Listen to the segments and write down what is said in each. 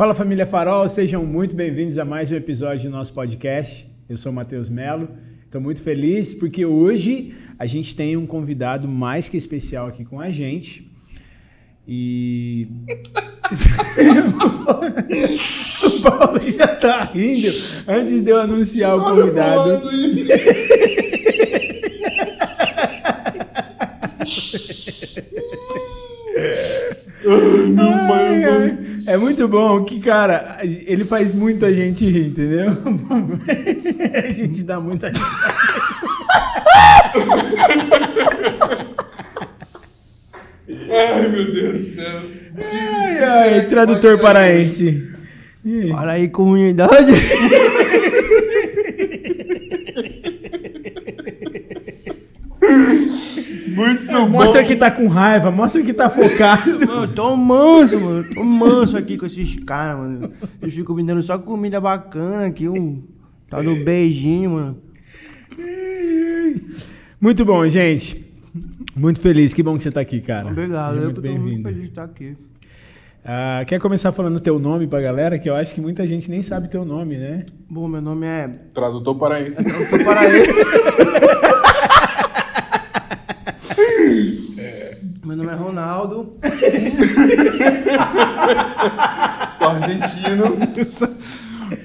Fala família Farol, sejam muito bem-vindos a mais um episódio do nosso podcast. Eu sou o Matheus Melo, estou muito feliz porque hoje a gente tem um convidado mais que especial aqui com a gente. E. o Paulo já tá rindo antes de eu anunciar o convidado. Ai, ai. É muito bom que, cara, ele faz muita gente rir, entendeu? A gente dá muita risada. Ai, meu Deus do céu. Ai, ai, tradutor paraense. Fala aí, comunidade. Muito Mostra que tá com raiva, mostra que tá focado. Mano, eu tô manso, mano. Eu tô manso aqui com esses caras, mano. Eles ficam me dando só comida bacana aqui, um tal do beijinho, mano. Muito bom, gente. Muito feliz, que bom que você tá aqui, cara. Obrigado, Seja eu muito tô muito feliz de estar aqui. Ah, quer começar falando teu nome pra galera? Que eu acho que muita gente nem sabe teu nome, né? Bom, meu nome é. Tradutor paraense. Eu tô para Meu nome é Ronaldo. Sou argentino.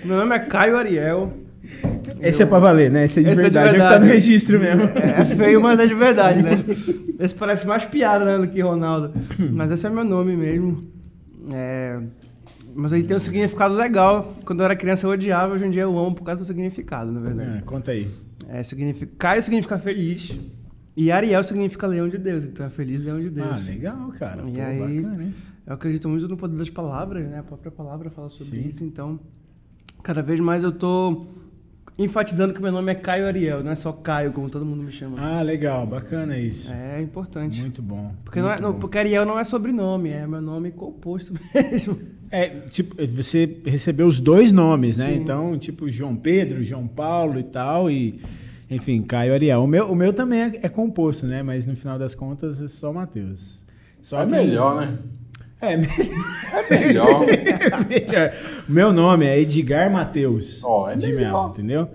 Meu nome é Caio Ariel. Esse é pra valer, né? Esse é de Esse é de verdade, é que tá verdade. no registro mesmo. É feio, mas é de verdade, né? Esse parece mais piada, né, do que Ronaldo. Mas esse é meu nome mesmo. É... Mas ele tem um significado legal. Quando eu era criança eu odiava, hoje em dia eu amo por causa do significado, na verdade. Ah, conta aí. É, significa... Caio significa feliz. E Ariel significa leão de Deus. Então é feliz leão de Deus. Ah, legal, cara. E Pô, aí- bacana, hein? Eu acredito muito no poder das palavras, né? A própria palavra fala sobre Sim. isso, então cada vez mais eu tô enfatizando que meu nome é Caio Ariel, não é só Caio, como todo mundo me chama. Ah, legal, bacana isso. É importante. Muito bom. Porque, não é, muito não- bom. porque Ariel não é sobrenome, é meu nome composto mesmo. É, tipo, você recebeu os dois nomes, né? Sim. Então, tipo, João Pedro, João Paulo e tal, e enfim, Caio Ariel. O meu, o meu também é, é composto, né? Mas no final das contas é só Matheus. Só É que- melhor, né? É, me- É melhor. melhor. O meu nome é Edgar Matheus Ó, é de melhor. Mello, entendeu?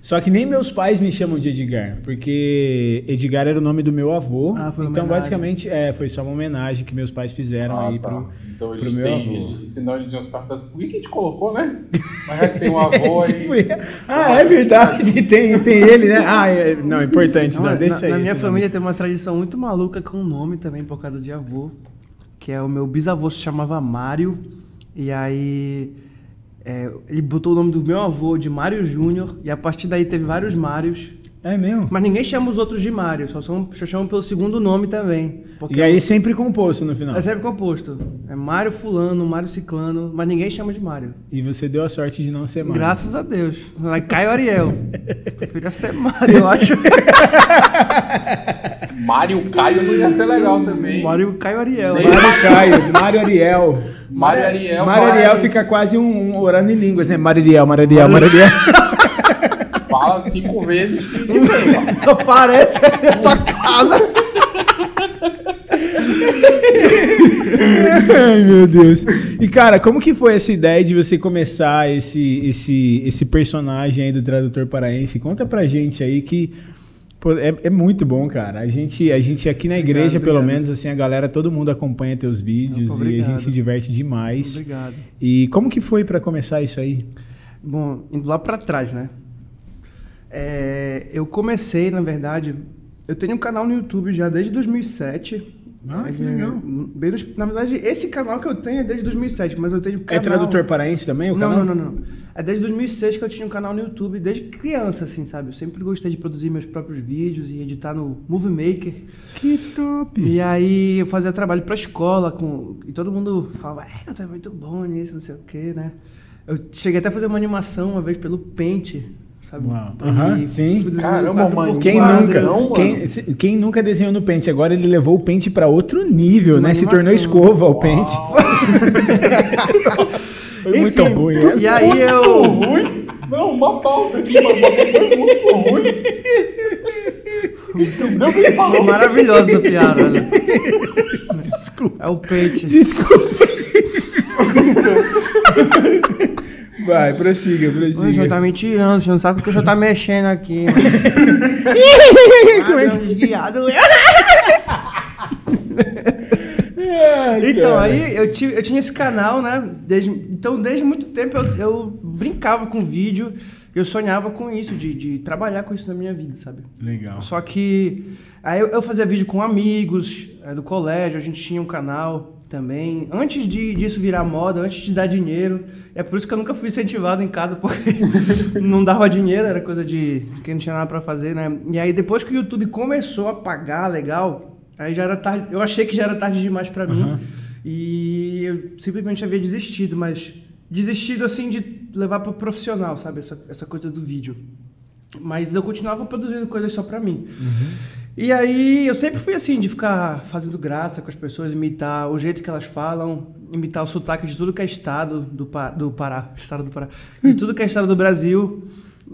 Só que nem meus pais me chamam de Edgar, porque Edgar era o nome do meu avô. Ah, foi uma então, homenagem. basicamente, é, foi só uma homenagem que meus pais fizeram Ah, aí tá. pro, então pro eles meu têm. avô. Ele, senão eles iam se perguntar por que, que a gente colocou, né? Mas já que tem um avô aí. Tipo, ah, é verdade, tem, tem ele, né? Ah, é- não, importante, não, Não, deixa na, aí. na minha esse família tem uma tradição muito maluca com o nome também, por causa de avô. Que é o meu bisavô se chamava Mário. E aí é, ele botou o nome do meu avô de Mário Júnior. E a partir daí teve vários Mários. É mesmo? Mas ninguém chama os outros de Mário, só, são, só chamam pelo segundo nome também. Porque E aí sempre composto no final. é sempre composto. É Mário Fulano, Mário Ciclano, mas ninguém chama de Mário. E você deu a sorte de não ser mais. Graças a Deus. Vai Caio Ariel. Preferia ser Mário, eu acho. Mário Caio não ia ser legal também. Mário Caio Ariel. Mário Caio, Mário Ariel. Mário Ariel. Mário Ariel fica quase um, um orando em línguas, né? Mário Ariel, Mário Ariel, Mário Ariel. fala cinco vezes que ó. Aparece na tua casa. Ai, meu Deus. E, cara, como que foi essa ideia de você começar esse, esse, esse personagem aí do tradutor paraense? Conta pra gente aí que pô, é, é muito bom, cara. A gente, a gente aqui na igreja, pelo obrigado. menos, assim, a galera, todo mundo acompanha teus vídeos Opa, e a gente obrigado. se diverte demais. Obrigado. E como que foi pra começar isso aí? Bom, indo lá pra trás, né? É, eu comecei, na verdade, eu tenho um canal no YouTube já desde 2007. Ah, que é legal. bem na verdade, esse canal que eu tenho é desde 2007, mas eu tenho É canal... tradutor paraense também, o Não, canal? não, não, não. É desde 2006 que eu tinha um canal no YouTube, desde criança, assim, sabe? Eu sempre gostei de produzir meus próprios vídeos e editar no Movie Maker. Que top! E aí eu fazia trabalho pra escola com. E todo mundo falava, é, tu é muito bom nisso, não sei o quê, né? Eu cheguei até a fazer uma animação uma vez pelo Paint, sabe? Aham, sim. Caramba, mano, Quem nunca, Não, quem, quem nunca desenhou no Paint? Agora ele levou o Paint pra outro nível, Fiz uma né? Se tornou escova o Paint. Foi muito Enfim, ruim, né? E aí Muito eu. ruim. Não, uma pausa aqui, mano. Foi muito ruim. Entendeu o que ele Foi falou? maravilhosa essa piada, né? Desculpa. É o Paint. Desculpa. Vai, prossiga, O senhor prossiga. tá me tirando, o senhor não sabe o que o senhor tá mexendo aqui. mano. ah, meu desguiado. Ai, Então, cara. aí eu, tive, eu tinha esse canal, né? Desde, então, desde muito tempo eu, eu brincava com vídeo, eu sonhava com isso, de, de trabalhar com isso na minha vida, sabe? Legal. Só que aí eu, eu fazia vídeo com amigos é, do colégio, a gente tinha um canal também. Antes de, disso virar moda, antes de dar dinheiro. É por isso que eu nunca fui incentivado em casa, porque não dava dinheiro, era coisa de quem não tinha nada pra fazer, né? E aí depois que o YouTube começou a pagar legal, aí já era tarde. Eu achei que já era tarde demais pra mim. E eu simplesmente havia desistido, mas desistido assim de levar pro profissional, sabe? Essa, essa coisa do vídeo. Mas eu continuava produzindo coisas só pra mim. E aí eu sempre fui assim, de ficar fazendo graça com as pessoas, imitar o jeito que elas falam, imitar o sotaque de tudo que é estado do, Pa- do Pará, estado do Pará, de tudo que é estado do Brasil.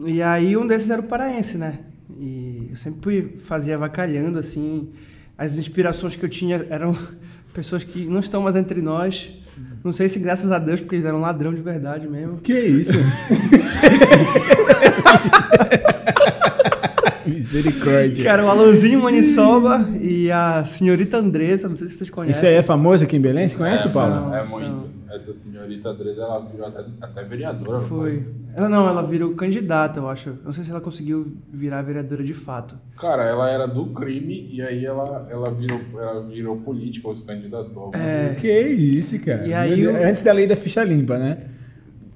E aí um desses era o paraense, né? E eu sempre fazia avacalhando, assim. As inspirações que eu tinha eram pessoas que não estão mais entre nós. Não sei se graças a Deus, porque eles eram ladrão de verdade mesmo. Que isso? Misericórdia. Era o Alonzinho Maniçoba e a senhorita Andressa, não sei se vocês conhecem. Isso aí é famoso aqui em Belém? Você conhece, Essa Paulo? É São- muito. Essa senhorita Andresa, ela virou até, até vereadora, não Foi. Ela não, ela virou candidata, eu acho. Eu Não sei se ela conseguiu virar vereadora de fato. Cara, ela era do crime e aí ela, ela, virou, ela virou política ou se candidatou. É. Que isso, cara. E aí Antes da lei da ficha limpa, né?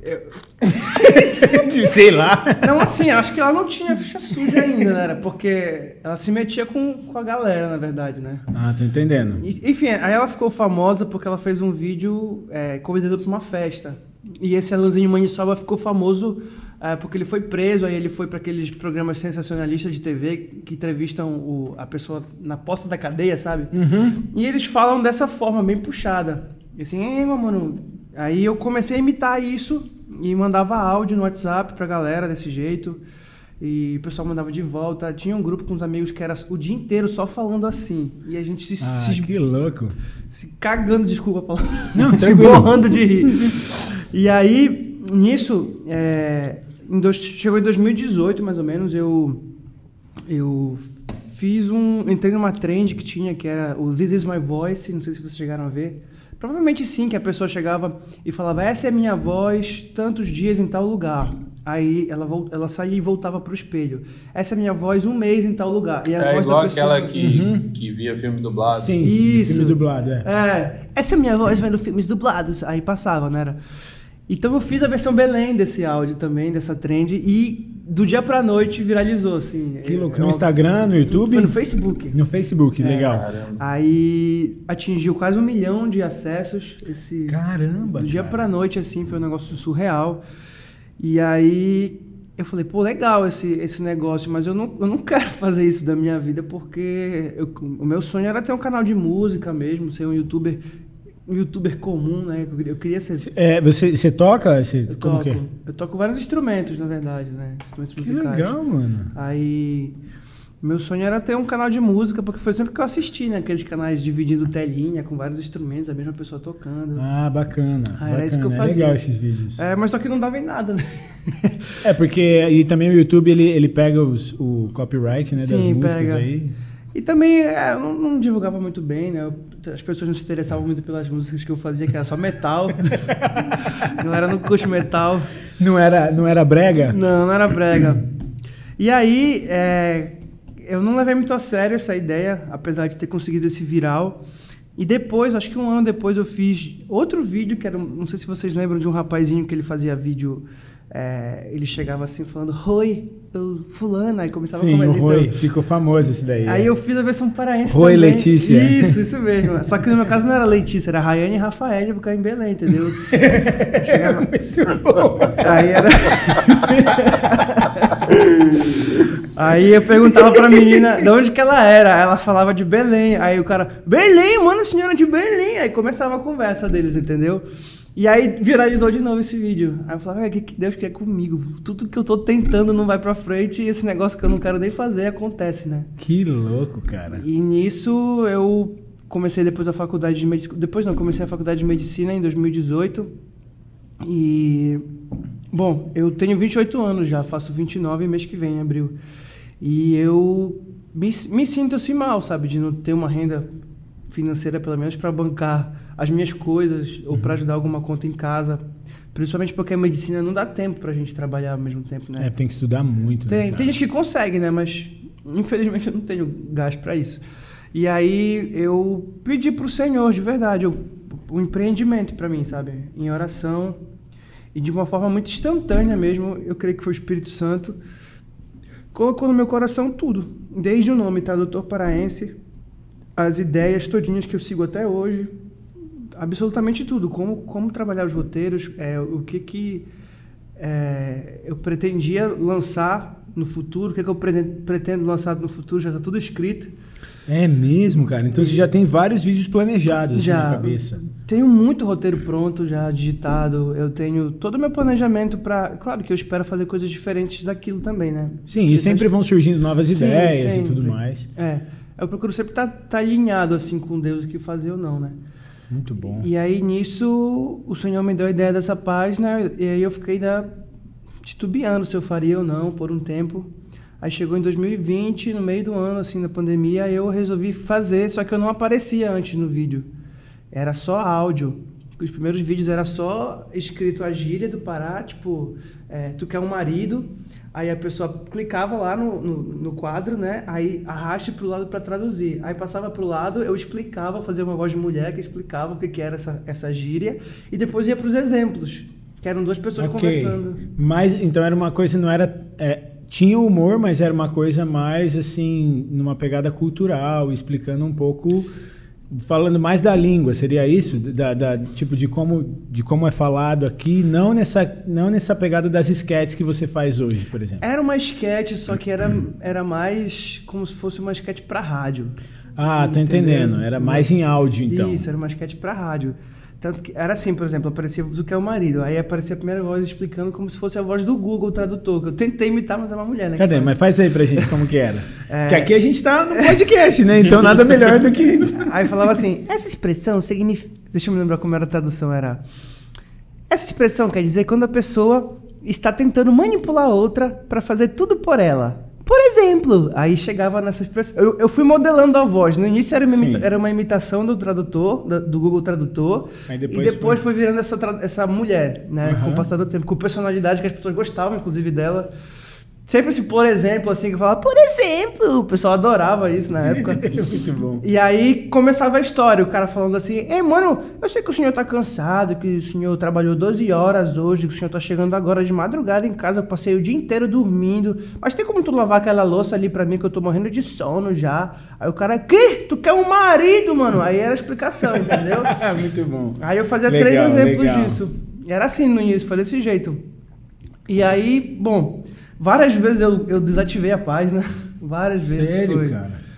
Sei lá. Não, assim, acho que ela não tinha ficha suja ainda, né? Porque ela se metia com, com a galera, na verdade, né? Ah, tô entendendo. Enfim, aí ela ficou famosa porque ela fez um vídeo é, convidando pra uma festa. E esse Alanzinho Maniçoba ficou famoso é, porque ele foi preso, aí ele foi para aqueles programas sensacionalistas de TV que entrevistam o- a pessoa na porta da cadeia, sabe? E eles falam dessa forma, bem puxada. E assim, ei, mano. Aí eu comecei a imitar isso e mandava áudio no WhatsApp pra galera desse jeito. E o pessoal mandava de volta. Tinha um grupo com uns amigos que era o dia inteiro só falando assim. E a gente se, Ah, se que louco. se cagando, desculpa a palavra. Não, se borrando de rir. E aí, nisso, é, em dois- chegou em 2018, mais ou menos, eu, eu fiz um. Entrei numa trend que tinha, que era o This Is My Voice, não sei se vocês chegaram a ver. Provavelmente sim, que a pessoa chegava e falava, essa é a minha voz, tantos dias em tal lugar. Aí ela, ela saía e voltava pro espelho. Essa é a minha voz, um mês em tal lugar. E a É voz igual da pessoa... aquela que, que via filme dublado. Sim, Isso. filme dublado, é. É, essa é a minha voz vendo filmes dublados. Aí passava, né? Era. Então eu fiz a versão Belém desse áudio também, dessa trend, e do dia pra noite viralizou, assim. Que louco. É No uma- Instagram, no YouTube? Foi no Facebook. No Facebook, legal. Caramba. Aí atingiu quase um milhão de acessos. Esse, Caramba, do dia cara. pra noite, assim, foi um negócio surreal. E aí eu falei, pô, legal esse, esse negócio, mas eu não, eu não quero fazer isso da minha vida porque eu- o meu sonho era ter um canal de música mesmo, ser um youtuber, um youtuber comum, né? Eu queria- ser. É, você, você toca? Você, Eu como toco, que é? eu toco vários instrumentos, na verdade, né? Instrumentos Que musicais. legal, mano. Aí, meu sonho era ter um canal de música, porque foi sempre que eu assisti, né? Aqueles canais dividindo telinha com vários instrumentos, a mesma pessoa tocando. Ah, bacana. Ah, bacana. era isso que eu É fazia. legal esses vídeos. É, mas só que não dava em nada, né? É, porque e também o YouTube ele, ele pega os, o copyright né, das Sim, músicas pega. aí. E também é, eu não, não divulgava muito bem, né? Eu- as pessoas não se interessavam muito pelas músicas que eu fazia, que era só metal. a galera não curte metal. Não era, não era brega? Não, não era brega. E aí, é, eu não levei muito a sério essa ideia, apesar de ter conseguido esse viral. E depois, acho que um ano depois, eu fiz outro vídeo, que era, não sei se vocês lembram de um rapazinho que ele fazia vídeo, é, ele chegava assim falando, Oi, eu fulana, aí começava Sim, a o comentar. Roi. Ficou famoso esse daí. Aí é. eu fiz a versão paraense Roi também. Letícia. Isso, isso mesmo. Só que no meu caso não era Letícia, era Rayane e Rafael, porque em Belém, entendeu? Chegava... Aí era... Aí eu perguntava pra menina de onde que ela era. Ela falava de Belém. Aí o cara, Belém, mano, a senhora de Belém. Aí começava a conversa deles, entendeu? E aí viralizou de novo esse vídeo. Aí eu falava, "É, que que Deus quer comigo? Tudo que eu tô tentando não vai pra frente e esse negócio que eu não quero nem fazer acontece, né? Que louco, cara. E nisso eu comecei depois a faculdade de medicina. Depois não, comecei a faculdade de medicina em 2018. E Bom, eu tenho 28 anos já, faço 29 mês que vem, em abril. E eu me, me sinto assim mal, sabe? De não ter uma renda financeira, pelo menos, para bancar as minhas coisas ou para ajudar alguma conta em casa. Principalmente porque a medicina não dá tempo pra gente trabalhar ao mesmo tempo, né? É, tem que estudar muito. né, Tem, cara? tem gente que consegue, né? Mas infelizmente eu não tenho gás para isso. E aí eu pedi pro Senhor, de verdade, o, o empreendimento para mim, sabe? Em oração e de uma forma muito instantânea mesmo. Eu creio que foi o Espírito Santo colocou no meu coração tudo, desde o nome Tradutor Paraense, as ideias todinhas que eu sigo até hoje, absolutamente tudo, como como trabalhar os roteiros, é, o que que é, eu pretendia lançar no futuro, o que, que eu pretendo, pretendo lançar no futuro, já está tudo escrito. É mesmo, cara. Então você já tem vários vídeos planejados assim, Já. na cabeça. Tenho muito roteiro pronto, já digitado. Eu tenho todo o meu planejamento para. Claro que eu espero fazer coisas diferentes daquilo também, né? Sim, e Porque sempre tá- vão surgindo novas Sim, ideias e tudo sempre. mais. É. Eu procuro sempre estar tá, alinhado assim com Deus o que fazer ou não, né? Muito bom. E aí nisso o Senhor me deu a ideia dessa página e aí eu fiquei ainda titubeando se eu faria ou não por um tempo. Aí chegou em 2020, no meio do ano, assim, na pandemia, eu resolvi fazer, só que eu não aparecia antes no vídeo. Era só áudio. Os primeiros vídeos era só escrito a gíria do Pará, tipo, é, tu quer um marido, aí a pessoa clicava lá no, no, no quadro, né? Aí arraste pro lado para traduzir. Aí passava pro lado, eu explicava, fazia uma voz de mulher que explicava o que, que era essa, essa gíria, e depois ia pros exemplos, que eram duas pessoas Ok. conversando. Mas então era uma coisa, não era. é, tinha humor, mas era uma coisa mais assim, numa pegada cultural, explicando um pouco. Falando mais da língua, seria isso? Da, da- tipo, de como, de como é falado aqui, não nessa, não nessa pegada das esquetes que você faz hoje, por exemplo. Era uma esquete, só que era, era mais como se fosse uma esquete para rádio. Ah, tô entendendo. Era mais em áudio, então. Isso, era uma esquete para rádio. Tanto que era assim, por exemplo, aparecia o que é o marido. Aí aparecia a primeira voz explicando como se fosse a voz do Google Tradutor. Que eu tentei imitar, mas é uma mulher, né? Cadê? Mas faz aí pra gente como que era. É. Que aqui a gente tá no podcast, né? Então nada melhor do que. Aí falava assim: essa expressão significa. Deixa eu me lembrar como era a tradução. Era. Essa expressão quer dizer quando a pessoa está tentando manipular a outra para fazer tudo por ela. Por exemplo, aí chegava nessa expressão. Eu, eu fui modelando a voz. No início era uma, imita- era uma imitação do tradutor, do Google Tradutor. Depois e depois foi- foi, virando essa, tra- essa mulher, né? Aham. Com o passar do tempo, com personalidade que as pessoas gostavam, inclusive, dela. Sempre esse por exemplo, assim, que eu falava, por exemplo. O pessoal adorava isso na época. Muito bom. E aí começava a história, o cara falando assim: Ei, mano, eu sei que o senhor tá cansado, que o senhor trabalhou 12 horas hoje, que o senhor tá chegando agora de madrugada em casa, eu passei o dia inteiro dormindo. Mas tem como tu lavar aquela louça ali pra mim que eu tô morrendo de sono já? Aí o cara, que? Tu quer um marido, mano? Aí era a explicação, entendeu? Muito bom. Aí eu fazia Legal, três exemplos legal. disso. Era assim no início, foi desse jeito. E aí, bom, várias vezes eu, eu desativei a página. Várias vezes Sério, foi. cara?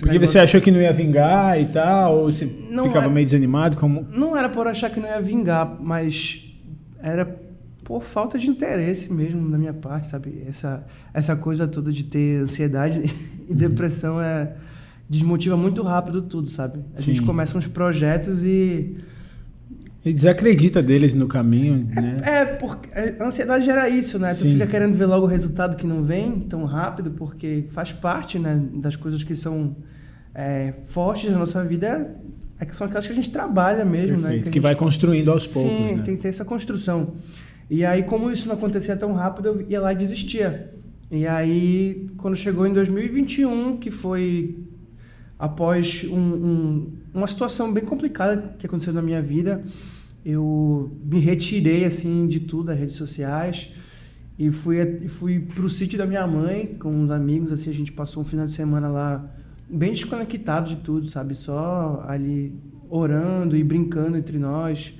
Porque você achou que não ia vingar e tal, ou você Não ficava é- meio desanimado? Como... Não era por achar que não ia vingar, mas era por falta de interesse mesmo da minha parte, sabe? Essa, essa coisa toda de ter ansiedade e depressão é desmotiva muito rápido tudo, sabe? A gente Sim. começa uns projetos e E desacredita deles no caminho, né? é porque a ansiedade gera isso, né? Tu Sim. fica querendo ver logo o resultado que não vem tão rápido, porque faz parte, né, das coisas que são é, fortes na nossa vida, é que são aquelas que a gente trabalha mesmo, né? Perfeito. a Que vai gente- construindo aos poucos, Sim, né? tem que ter essa construção. E aí, como isso não acontecia tão rápido, eu ia lá e desistia. E aí, quando chegou em 2021, que foi após um- um- uma situação bem complicada que aconteceu na minha vida, eu me retirei assim de tudo das redes sociais e fui fui pro sítio da minha mãe com uns amigos assim a gente passou um final de semana lá bem desconectado de tudo sabe? Só ali orando e brincando entre nós.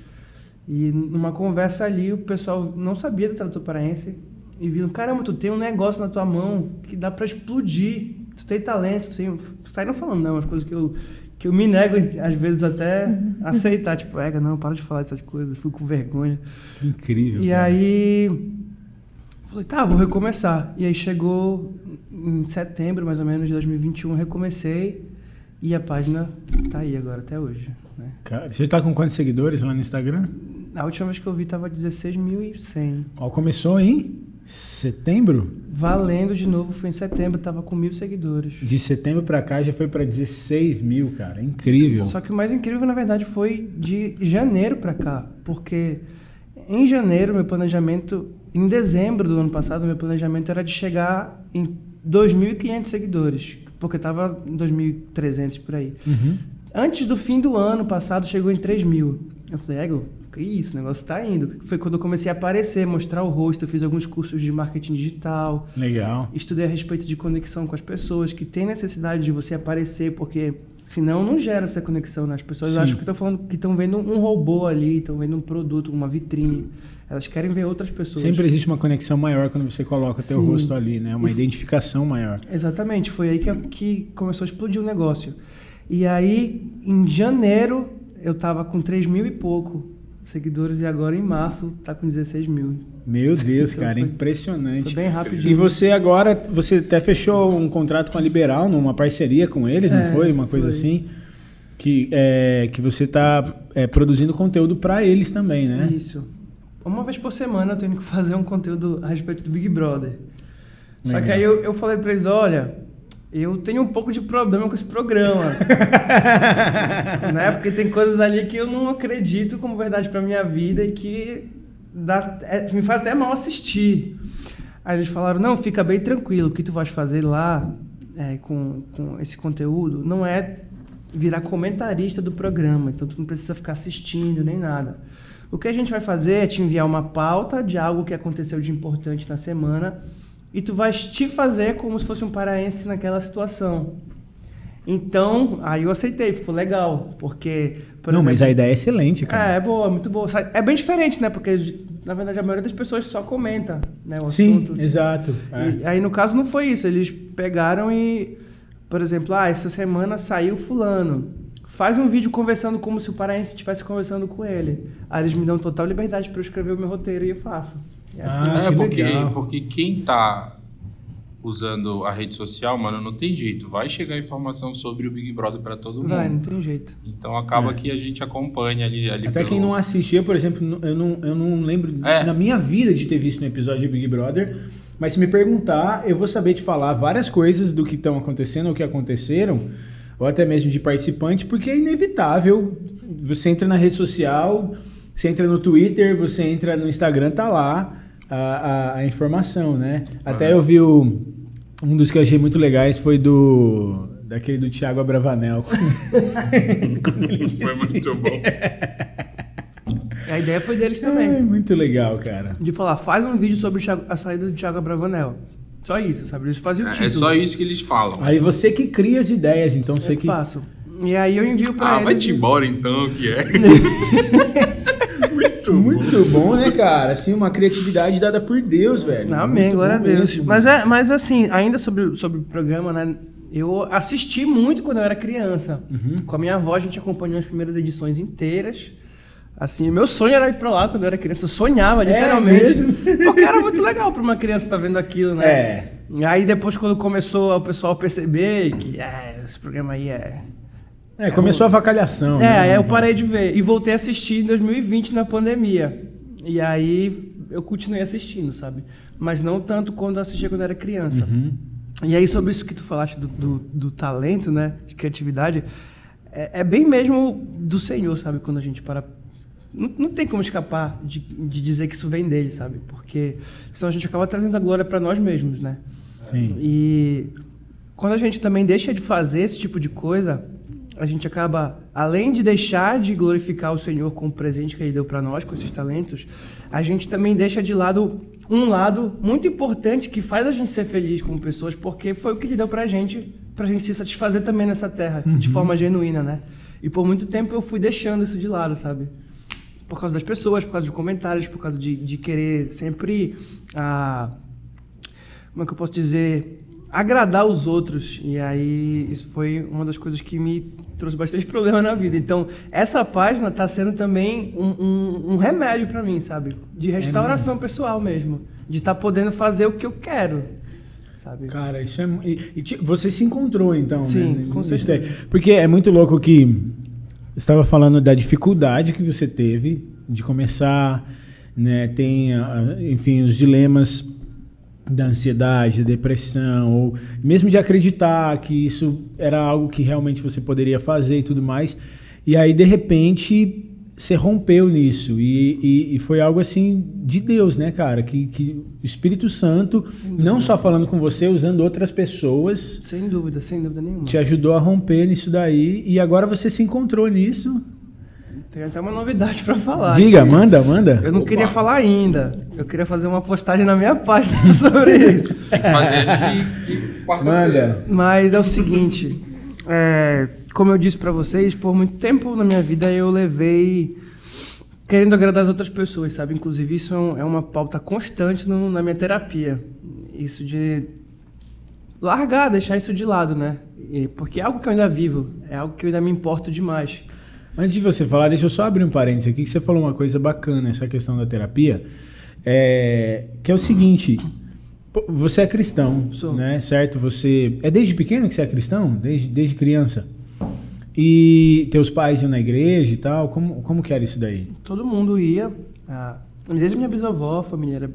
E numa conversa ali o pessoal não sabia do tradutor paraense e viram caramba tu tem um negócio na tua mão que dá pra explodir. Tu tem talento tu tem saíram falando não as coisas que eu que eu me nego às vezes até a aceitar tipo ega não para de falar essas coisas fico com vergonha Que Incrível. e cara. aí falei, tá, vou recomeçar. E aí chegou em setembro, mais ou menos, de 2021, recomecei e a página tá aí agora até hoje. Né? Cara, Você tá com quantos seguidores lá no Instagram? A última vez que eu vi tava 16.100. Ó, começou em setembro? Valendo de novo, foi em setembro, tava com mil seguidores. De setembro pra cá já foi pra 16 mil, cara. Incrível. Só que o mais incrível, na verdade, foi de janeiro pra cá. Porque em janeiro, meu planejamento, em dezembro do ano passado, meu planejamento era de chegar em 2.500 seguidores. Porque tava em 2.300 por aí. Uhum. Antes do fim do ano passado, chegou em 3 mil. Eu falei, Ego, que isso, o negócio tá indo. Foi quando eu comecei a aparecer, mostrar o rosto. Eu fiz alguns cursos de marketing digital. Legal. Estudei a respeito de conexão com as pessoas, que tem necessidade de você aparecer, porque senão não gera essa conexão. Né? As pessoas Sim. acham que estão falando que estão vendo um robô ali, estão vendo um produto, uma vitrine. Elas querem ver outras pessoas. Sempre existe uma conexão maior quando você coloca teu Sim. rosto ali, né? Uma E- identificação maior. Exatamente, foi aí que, que começou a explodir o negócio. E aí, em janeiro, eu tava com 3 mil e pouco seguidores, e agora em março tá com 16 mil. Meu Deus, Então cara, foi- impressionante. Foi bem rápido. E você agora, você até fechou um contrato com a Liberal, numa parceria com eles, não É, foi? Uma coisa foi. assim? Que, é, que você está produzindo conteúdo para eles também, né? Isso. Uma vez por semana eu tenho que fazer um conteúdo a respeito do Big Brother. Só que aí eu, eu falei pra eles, olha, eu tenho um pouco de problema com esse programa. né? Porque tem coisas ali que eu não acredito como verdade pra minha vida e que dá, é, me faz até mal assistir. Aí eles falaram, não, fica bem tranquilo, o que tu vais fazer lá é, com, com esse conteúdo não é virar comentarista do programa, então tu não precisa ficar assistindo nem nada. O que a gente vai fazer é te enviar uma pauta de algo que aconteceu de importante na semana e tu vais te fazer como se fosse um paraense naquela situação. Então, aí eu aceitei, ficou legal, porque... por não, exemplo- mas a ideia é excelente, cara. é, é boa, muito boa. É bem diferente, né? Porque, na verdade, a maioria das pessoas só comenta né, o Sim, assunto. exato. É. E aí, no caso, não foi isso. Eles pegaram e, por exemplo, ah, essa semana saiu fulano. Faz um vídeo conversando como se o paraense estivesse conversando com ele. Aí eles me dão total liberdade para eu escrever o meu roteiro e eu faço. É assim. Ah, é, que porque, legal. porque quem tá usando a rede social, mano, não tem jeito. Vai chegar informação sobre o Big Brother pra todo mundo. Vai, não tem jeito. Então acaba É. que a gente acompanha ali. ali Até pelo- quem não assistia, por exemplo, eu não, eu não lembro É. na minha vida de ter visto um episódio de Big Brother, mas se me perguntar, eu vou saber te falar várias coisas do que estão acontecendo ou que aconteceram, ou até mesmo de participante, porque é inevitável. Você entra na rede social, você entra no Twitter, você entra no Instagram, tá lá a, a- a informação, né? Até eu vi o- um dos que eu achei muito legais foi do daquele do Thiago Abravanel. Foi muito bom. A ideia foi deles É, também. muito legal, cara. De falar, faz um vídeo sobre Thiago- a saída do Thiago Abravanel. Só isso, sabe? Eles faziam o É, título. é só isso que eles falam. Aí você que cria as ideias, então Eu você que. faço. E aí eu envio pra Ah, eles. vai-te embora então, que é. muito Muito bom, né, cara? Assim, uma criatividade dada por Deus, velho. Muito amém, glória a bom Deus. mesmo. Mas, é, mas assim, ainda sobre, sobre o programa, né? Eu assisti muito quando eu era criança. Uhum. Com a minha avó, a gente acompanhou as primeiras edições inteiras. Assim, meu sonho era ir pra lá quando eu era criança. Eu sonhava, literalmente. É? Porque era muito legal pra uma criança estar vendo aquilo, né? É. Aí depois, quando começou o pessoal perceber que é, esse programa aí é. É, começou a avacalhação. É, né? aí eu parei de ver. E voltei a assistir em 2020 na pandemia. E aí eu continuei assistindo, sabe? Mas não tanto quando eu assistia quando eu era criança. Uhum. E aí, sobre isso que tu falaste do, do, do talento, né? De criatividade, é, é bem mesmo do Senhor, sabe? Quando a gente para. Não, não tem como escapar de, de dizer que isso vem dele, sabe? Porque senão a gente acaba trazendo a glória para nós mesmos, né? Sim. E quando a gente também deixa de fazer esse tipo de coisa, a gente acaba, além de deixar de glorificar o Senhor com o presente que Ele deu para nós, com esses talentos, a gente também deixa de lado um lado muito importante que faz a gente ser feliz como pessoas, porque foi o que Ele deu para a gente, para a gente se satisfazer também nessa terra, de forma genuína, né? E por muito tempo eu fui deixando isso de lado, sabe? Por causa das pessoas, por causa de comentários, por causa de, de querer sempre. ah, como é que eu posso dizer? Agradar os outros. E aí, isso foi uma das coisas que me trouxe bastante problema na vida. Então, essa página está sendo também um, um- um remédio para mim, sabe? De restauração pessoal mesmo. De estar podendo fazer o que eu quero, sabe? Cara, isso é. E, e ti- você se encontrou, então, Sim, né? com certeza. é- Porque é muito louco que. Estava falando da dificuldade que você teve de começar, né? Tem, ah, enfim, os dilemas da ansiedade, da depressão, ou mesmo de acreditar que isso era algo que realmente você poderia fazer e tudo mais. E aí, de repente, você rompeu nisso. E, e, e, foi algo assim de Deus, né, cara? Que, que o Espírito Santo, não só falando com você, usando outras pessoas. Sem dúvida, sem dúvida nenhuma. Te ajudou a romper nisso daí. E agora você se encontrou nisso. Tem até uma novidade para falar. Diga, manda, manda. Eu não Opa. queria falar ainda. Eu queria fazer uma postagem na minha página sobre isso. Tem que fazer de, de quarta-feira. Mas é o seguinte, é, como eu disse para vocês, por muito tempo na minha vida eu levei querendo agradar as outras pessoas, sabe? Inclusive isso é, é uma pauta constante no, na minha terapia. Isso de largar, deixar isso de lado, né? E, porque é algo que eu ainda vivo, é algo que eu ainda me importo demais. Antes de você falar, deixa eu só abrir um parênteses aqui, que você falou uma coisa bacana, essa questão da terapia, é, que é o seguinte, você é cristão, Sou. né, certo? Você, é desde pequeno que você é cristão? Desde, desde criança? E teus pais iam na igreja e tal, como, como que era isso daí? Todo mundo ia, ah, desde minha bisavó, a família era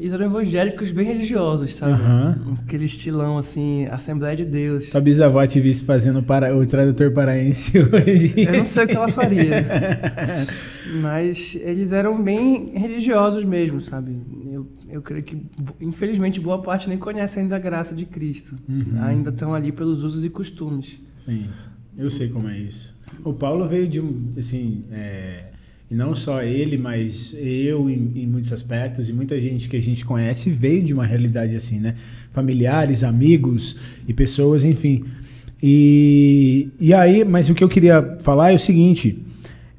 eles eram evangélicos bem religiosos, sabe? Uhum. Aquele estilão, assim, Assembleia de Deus. Tua bisavó te visse fazendo para... o tradutor paraense hoje. Eu não sei o que ela faria. Mas eles eram bem religiosos mesmo, sabe? Eu, eu creio que, infelizmente, boa parte nem conhece ainda a graça de Cristo. Uhum. Ainda estão ali pelos usos e costumes. Sim, eu sei como é isso. O Paulo veio de um, assim... É e não só ele, mas eu em, em, muitos aspectos e muita gente que a gente conhece veio de uma realidade assim, né? Familiares, amigos e pessoas, enfim. E, e aí, mas o que eu queria falar é o seguinte: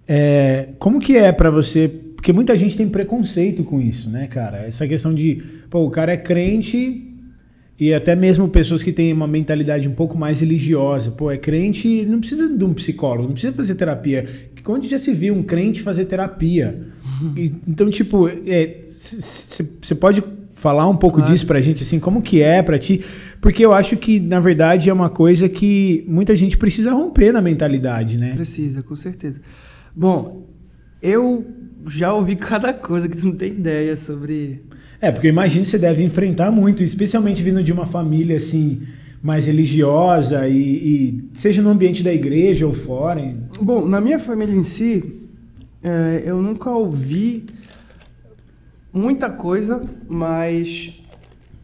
é, como que é para você? Porque muita gente tem preconceito com isso, né, cara? Essa questão de, pô, o cara é crente, e até mesmo pessoas que têm uma mentalidade um pouco mais religiosa. Pô, é crente, não precisa de um psicólogo, não precisa fazer terapia. Onde já se viu um crente fazer terapia? E, então, tipo, você é, pode falar um pouco claro. disso pra gente, assim, como que é pra ti? Porque eu acho que, na verdade, é uma coisa que muita gente precisa romper na mentalidade, né? Precisa, com certeza. Bom, eu já ouvi cada coisa que tu não tem ideia sobre é, porque eu imagino que você deve enfrentar muito, especialmente vindo de uma família assim mais religiosa e, e seja no ambiente da igreja ou fora. Bom, na minha família em si, é, eu nunca ouvi muita coisa, mas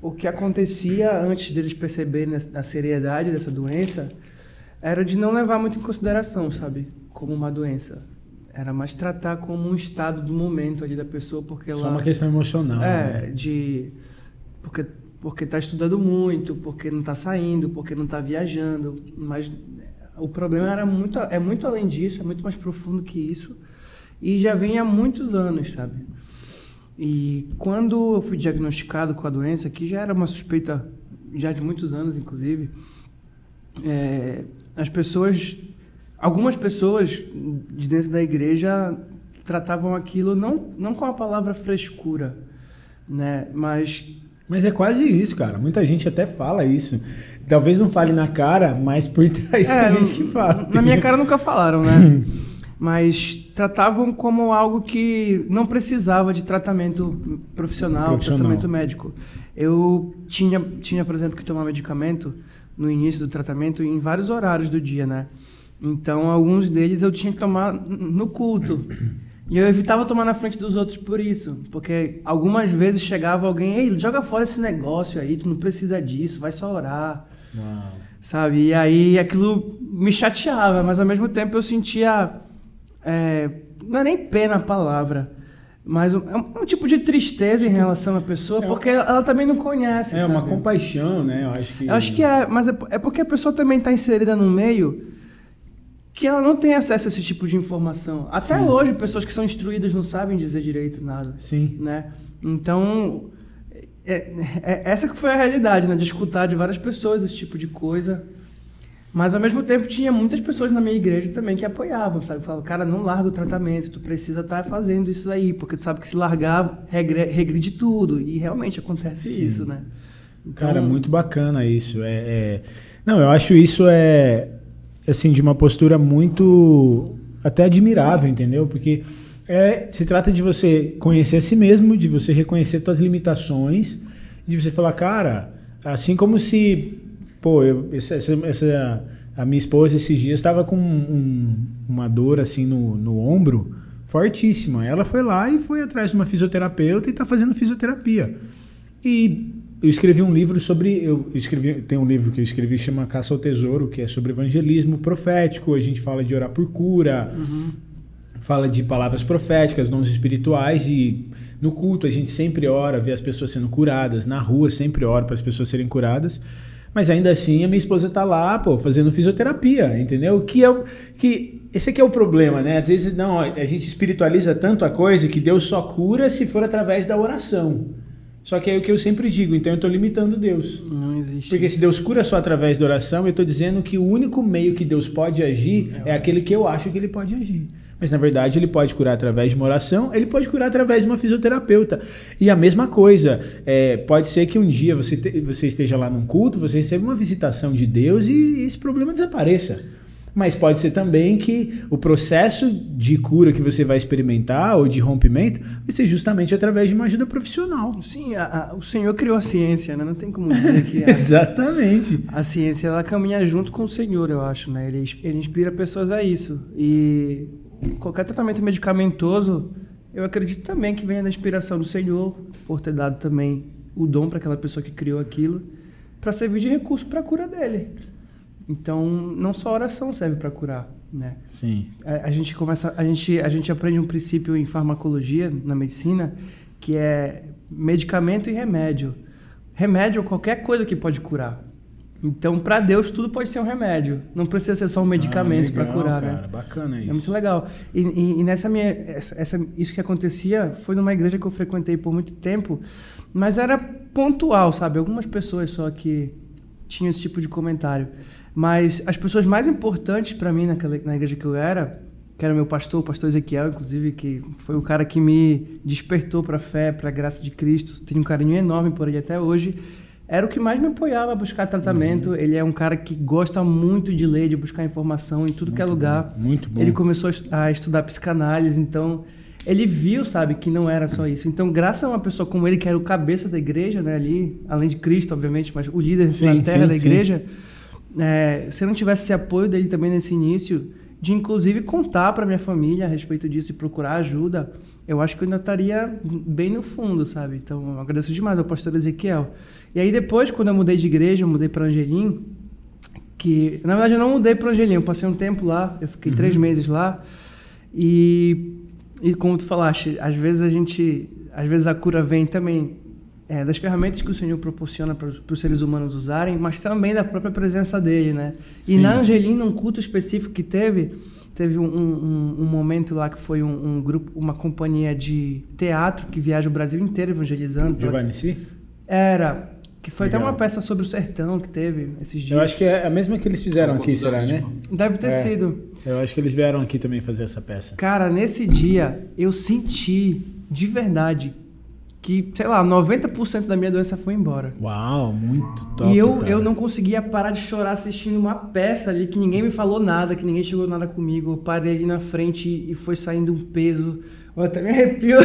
o que acontecia antes deles perceberem a seriedade dessa doença era de não levar muito em consideração, sabe, como uma doença era mais tratar como um estado do momento ali da pessoa, porque ela... Só uma questão emocional. É, né? de... Porque, porque tá estudando muito, porque não está saindo, porque não está viajando, mas o problema era muito, é muito além disso, é muito mais profundo que isso, e já vem há muitos anos, sabe? E quando eu fui diagnosticado com a doença, que já era uma suspeita já de muitos anos, inclusive, é, as pessoas algumas pessoas de dentro da igreja tratavam aquilo não, não com a palavra frescura, né? Mas mas é quase isso, cara. Muita gente até fala isso. Talvez não fale na cara, mas por trás é, tem gente que fala. Na minha cara nunca falaram, né? mas tratavam como algo que não precisava de tratamento profissional, profissional, tratamento médico. Eu tinha, tinha, por exemplo, que tomar medicamento no início do tratamento em vários horários do dia, né? Então, alguns deles eu tinha que tomar no culto. E eu evitava tomar na frente dos outros por isso. Porque algumas vezes chegava alguém, ei, joga fora esse negócio aí, tu não precisa disso, vai só orar. Uau. Sabe? E aí aquilo me chateava, mas ao mesmo tempo eu sentia. É, não é nem pena a palavra, mas um, é um, tipo de tristeza em relação à pessoa, é, porque ela também não conhece. É sabe? uma compaixão, né? Eu acho que. Eu acho que é, mas é, é porque a pessoa também está inserida no meio que ela não tem acesso a esse tipo de informação. Até Sim. hoje, pessoas que são instruídas não sabem dizer direito nada. Sim. Né? Então, é, é, essa que foi a realidade, né? De escutar de várias pessoas esse tipo de coisa. Mas, ao mesmo tempo, tinha muitas pessoas na minha igreja também que apoiavam, sabe? Falavam, cara, não larga o tratamento, tu precisa estar tá fazendo isso aí, porque tu sabe que se largar, regre, regride tudo. E realmente acontece Sim. isso, né? Então... Cara, muito bacana isso. É, é... Não, eu acho isso é assim, de uma postura muito até admirável, entendeu? Porque É, se trata de você conhecer a si mesmo, de você reconhecer suas limitações, de você falar, cara, assim como se, pô, eu, essa, essa, a minha esposa esses dias estava com um, uma dor assim no, no ombro fortíssima. Ela foi lá e foi atrás de uma fisioterapeuta e está fazendo fisioterapia. E eu escrevi um livro sobre. Eu escrevi, tem um livro que eu escrevi chama Caça ao Tesouro, que é sobre evangelismo profético. A gente fala de orar por cura, uhum. fala de palavras proféticas, dons espirituais e no culto a gente sempre ora, vê as pessoas sendo curadas, na rua sempre ora para as pessoas serem curadas. Mas ainda assim a minha esposa está lá, pô, fazendo fisioterapia, entendeu? Que é o que esse aqui é o problema, né? Às vezes não, a gente espiritualiza tanto a coisa que Deus só cura se for através da oração. Só que é o que eu sempre digo, então eu estou limitando Deus. Não existe. Porque se Deus cura só através da oração, eu estou dizendo que o único meio que Deus pode agir é, é aquele que eu acho que ele pode agir. Mas na verdade ele pode curar através de uma oração, ele pode curar através de uma fisioterapeuta. E a mesma coisa, é, pode ser que um dia você, te, você esteja lá num culto, você receba uma visitação de Deus e esse problema desapareça mas pode ser também que o processo de cura que você vai experimentar ou de rompimento vai ser justamente através de uma ajuda profissional. Sim, a, a, o Senhor criou a ciência, né? Não tem como dizer que a, exatamente a ciência ela caminha junto com o Senhor, eu acho, né? Ele, ele inspira pessoas a isso e qualquer tratamento medicamentoso, eu acredito também que venha da inspiração do Senhor por ter dado também o dom para aquela pessoa que criou aquilo para servir de recurso para a cura dele. Então, não só oração serve para curar, né? Sim. A, a, gente começa, a gente, a gente aprende um princípio em farmacologia, na medicina, que é medicamento e remédio. Remédio é qualquer coisa que pode curar. Então, para Deus, tudo pode ser um remédio. Não precisa ser só um medicamento ah, para curar, cara, né? Bacana isso. É muito legal. E, e, e nessa minha, essa, essa, isso que acontecia foi numa igreja que eu frequentei por muito tempo, mas era pontual, sabe? Algumas pessoas só que tinham esse tipo de comentário. Mas as pessoas mais importantes para mim naquela, na igreja que eu era, que era meu pastor, o pastor Ezequiel, inclusive, que foi o cara que me despertou para a fé, para a graça de Cristo, tenho um carinho enorme por ele até hoje, era o que mais me apoiava a buscar tratamento. Uhum. Ele é um cara que gosta muito de ler, de buscar informação em tudo muito que é lugar. Bom, muito bom. Ele começou a estudar psicanálise, então ele viu, sabe, que não era só isso. Então, graças a uma pessoa como ele, que era o cabeça da igreja, né, ali, além de Cristo, obviamente, mas o líder sim, na terra sim, da igreja, sim é, se eu não tivesse esse apoio dele também nesse início, de inclusive contar para minha família a respeito disso e procurar ajuda, eu acho que eu ainda estaria bem no fundo, sabe? Então, eu agradeço demais ao pastor Ezequiel. E aí depois, quando eu mudei de igreja, eu mudei para Angelim, que na verdade eu não mudei para Angelim, eu passei um tempo lá, eu fiquei uhum. três meses lá e e como tu falaste, às vezes a gente, às vezes a cura vem também é, das ferramentas que o Senhor proporciona para os seres humanos usarem, mas também da própria presença dele, né? Sim. E na Angelina, um culto específico que teve, teve um, um, um momento lá que foi um, um, grupo, uma companhia de teatro que viaja o Brasil inteiro evangelizando. Giovanni Si? Era. Que foi Legal. até uma peça sobre o sertão que teve esses dias. Eu acho que é a mesma que eles fizeram aqui, será, né? Deve ter é. sido. Eu acho que eles vieram aqui também fazer essa peça. Cara, nesse dia eu senti de verdade que, sei lá, 90% da minha doença foi embora. Uau, muito top. E eu, cara. eu não conseguia parar de chorar assistindo uma peça ali que ninguém me falou nada, que ninguém chegou nada comigo. Eu parei ali na frente e foi saindo um peso. Eu até me arrepio.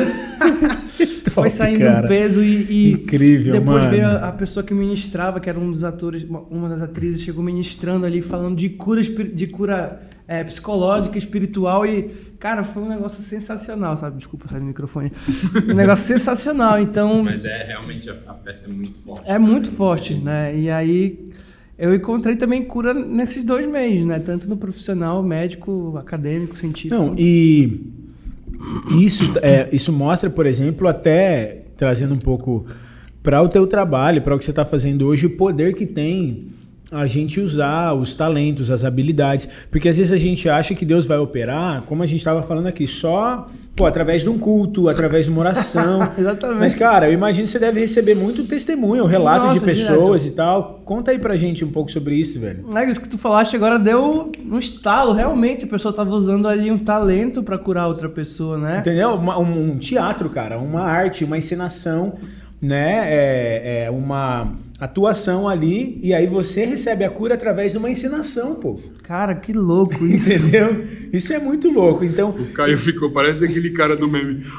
foi saindo cara. um peso e, e Incrível, depois mano. veio a, a, pessoa que ministrava, que era um dos atores, uma das atrizes, chegou ministrando ali, falando de cura, de cura é, psicológica, espiritual e, cara, foi um negócio sensacional, sabe? Desculpa sair do microfone. um negócio sensacional, então... Mas é, realmente, a, a peça é muito forte. É muito forte, né? E aí eu encontrei também cura nesses dois meios, né? Tanto no profissional, médico, acadêmico, científico. Não, e isso, é, isso mostra, por exemplo, até trazendo um pouco para o teu trabalho, para o que você está fazendo hoje, o poder que tem a gente usar os talentos, as habilidades. Porque às vezes a gente acha que Deus vai operar, como a gente estava falando aqui, só pô, através de um culto, através de uma oração. Exatamente. Mas, cara, eu imagino que você deve receber muito testemunho, relato Nossa, de pessoas direto. e tal. Conta aí pra gente um pouco sobre isso, velho. É, isso que tu falaste agora deu um estalo. Realmente, a pessoa estava usando ali um talento para curar outra pessoa, né? Entendeu? Uma, um, um teatro, cara, uma arte, uma encenação né, é, é uma atuação ali e aí você recebe a cura através de uma encenação, pô. Cara, que louco isso. Entendeu? Isso é muito louco. Então, O Caio ficou, parece aquele cara do meme.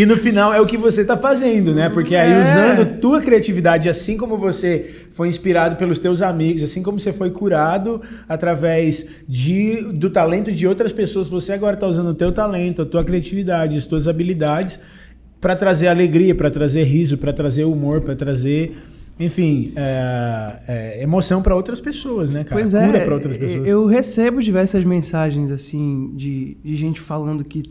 E no final é o que você está fazendo, né? Porque aí É. usando tua criatividade, assim como você foi inspirado pelos teus amigos, assim como você foi curado através de, do talento de outras pessoas, você agora está usando o teu talento, a tua criatividade, as tuas habilidades para trazer alegria, para trazer riso, para trazer humor, para trazer, enfim, é, é, emoção para outras pessoas, né, cara? Pois Cura é, para outras pessoas. eu recebo diversas mensagens, assim, de, de gente falando que...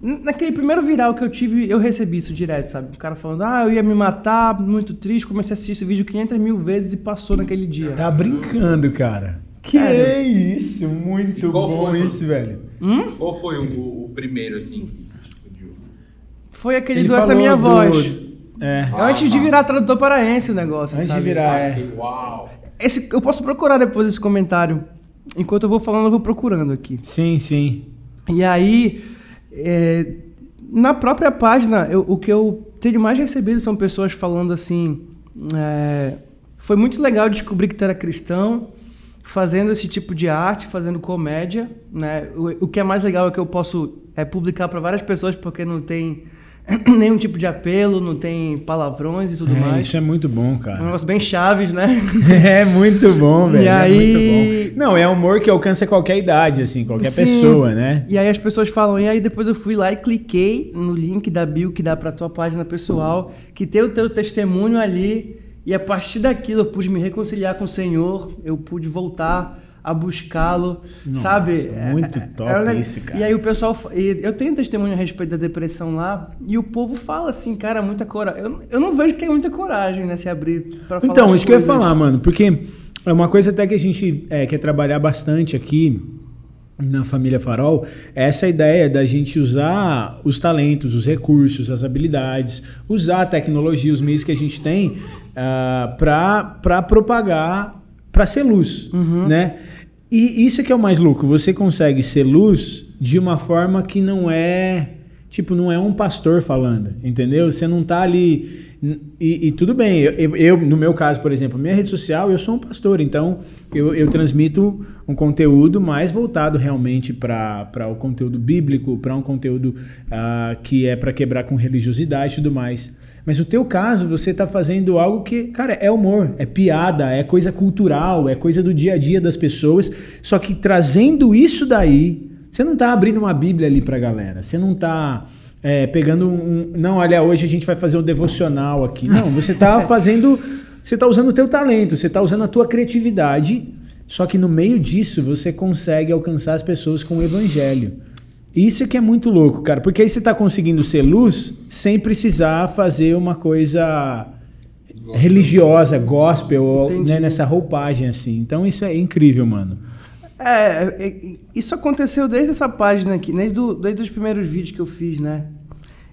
Naquele primeiro viral que eu tive, eu recebi isso direto, sabe? O cara falando, ah, eu ia me matar, muito triste, comecei a assistir esse vídeo 500 mil vezes e passou naquele dia. Tá brincando, cara. Que Cara. isso, muito qual bom foi, isso, velho. Qual foi o, o primeiro, assim? que explodiu? Foi aquele Ele do Essa Minha do- Voz. É. Antes de virar tradutor paraense o negócio, Antes de sabe? virar, é. Saquei, Uau! Esse, eu posso procurar depois esse comentário. Enquanto eu vou falando, eu vou procurando aqui. Sim, sim. E aí, é, na própria página, eu- o que eu tenho mais recebido são pessoas falando assim: é, foi muito legal descobrir que tu era cristão, fazendo esse tipo de arte, fazendo comédia. Né? O, o que é mais legal é que eu posso é, publicar para várias pessoas porque não tem nenhum tipo de apelo, não tem palavrões e tudo É, mais. isso é muito bom, É um cara. negócio bem chaves, né? É muito bom, velho. E é aí- muito bom. Não, é humor que alcança qualquer idade, assim, qualquer Sim. pessoa, né? E aí as pessoas falam, e aí depois eu fui lá e cliquei no link da bio que dá pra tua página pessoal, que tem o teu testemunho ali, e a partir daquilo eu pude me reconciliar com o Senhor, eu pude voltar a buscá-lo, sabe? muito top um neg- isso, cara. E aí o pessoal, eu tenho testemunho a respeito da depressão lá, e o povo fala assim, cara, muita coragem. Eu, eu não vejo que é muita coragem, né, se abrir pra falar Então, isso que eu ia falar, mano, porque é uma coisa até que a gente é, quer trabalhar bastante aqui na família Farol, é essa ideia da gente usar os talentos, os recursos, as habilidades, usar a tecnologia, os meios que a gente tem ah, para propagar, para ser luz, né? E isso que é o mais louco, você consegue ser luz de uma forma que não é Tipo, não é um pastor falando, entendeu? Você não tá ali. E, e tudo bem, eu, eu- no meu caso, por exemplo, minha rede social, eu sou um pastor, então eu, eu transmito um conteúdo mais voltado realmente para o conteúdo bíblico, para um conteúdo ah, que é para quebrar com religiosidade e tudo mais. Mas no teu caso, você tá fazendo algo que, cara, é humor, é piada, é coisa cultural, é coisa do dia a dia das pessoas, só que trazendo isso daí você não está abrindo uma Bíblia ali para a galera. Você não está pegando um. Não, olha, hoje a gente vai fazer um devocional aqui. Não, você está fazendo. Você está usando o teu talento, você está usando a tua criatividade. Só que no meio disso você consegue alcançar as pessoas com o evangelho. Isso é que é muito louco, cara. Porque aí você está conseguindo ser luz sem precisar fazer uma coisa religiosa, gospel, ou, Entendi. né, nessa roupagem assim. Então isso é incrível, mano. É, é, isso aconteceu desde essa página aqui, desde, do, desde os primeiros vídeos que eu fiz, né?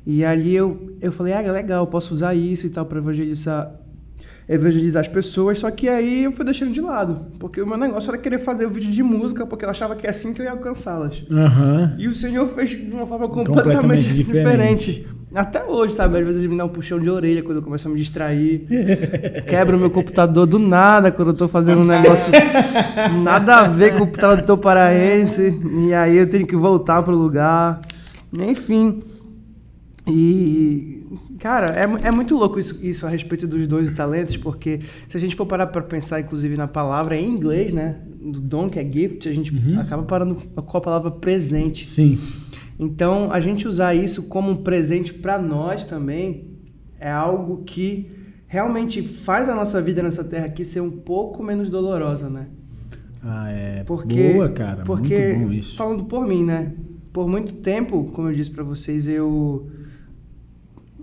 E ali eu, eu falei, ah, legal, posso usar isso e tal para evangelizar, evangelizar as pessoas, só que aí eu fui deixando de lado, porque o meu negócio era querer fazer o vídeo de música, porque eu achava que é assim que eu ia alcançá-las. Aham. E o Senhor fez de uma forma Completamente completamente, diferente. diferente. Até hoje, sabe? Às vezes ele me dá um puxão de orelha quando eu começo a me distrair. Quebra o meu computador do nada quando eu tô fazendo um negócio nada a ver com o tradutor paraense. E aí eu tenho que voltar pro lugar. Enfim. E, cara, é, é muito louco isso, isso a respeito dos dons e talentos, porque se a gente for parar para pensar, inclusive, na palavra em inglês, né? Do dom, que é gift, a gente acaba parando com a palavra presente. Sim. Então, a gente usar isso como um presente para nós também é algo que realmente faz a nossa vida nessa terra aqui ser um pouco menos dolorosa, né? Ah, é. Porque, Boa, cara. Porque, Muito bom isso. falando por mim, né? Por muito tempo, como eu disse para vocês, eu.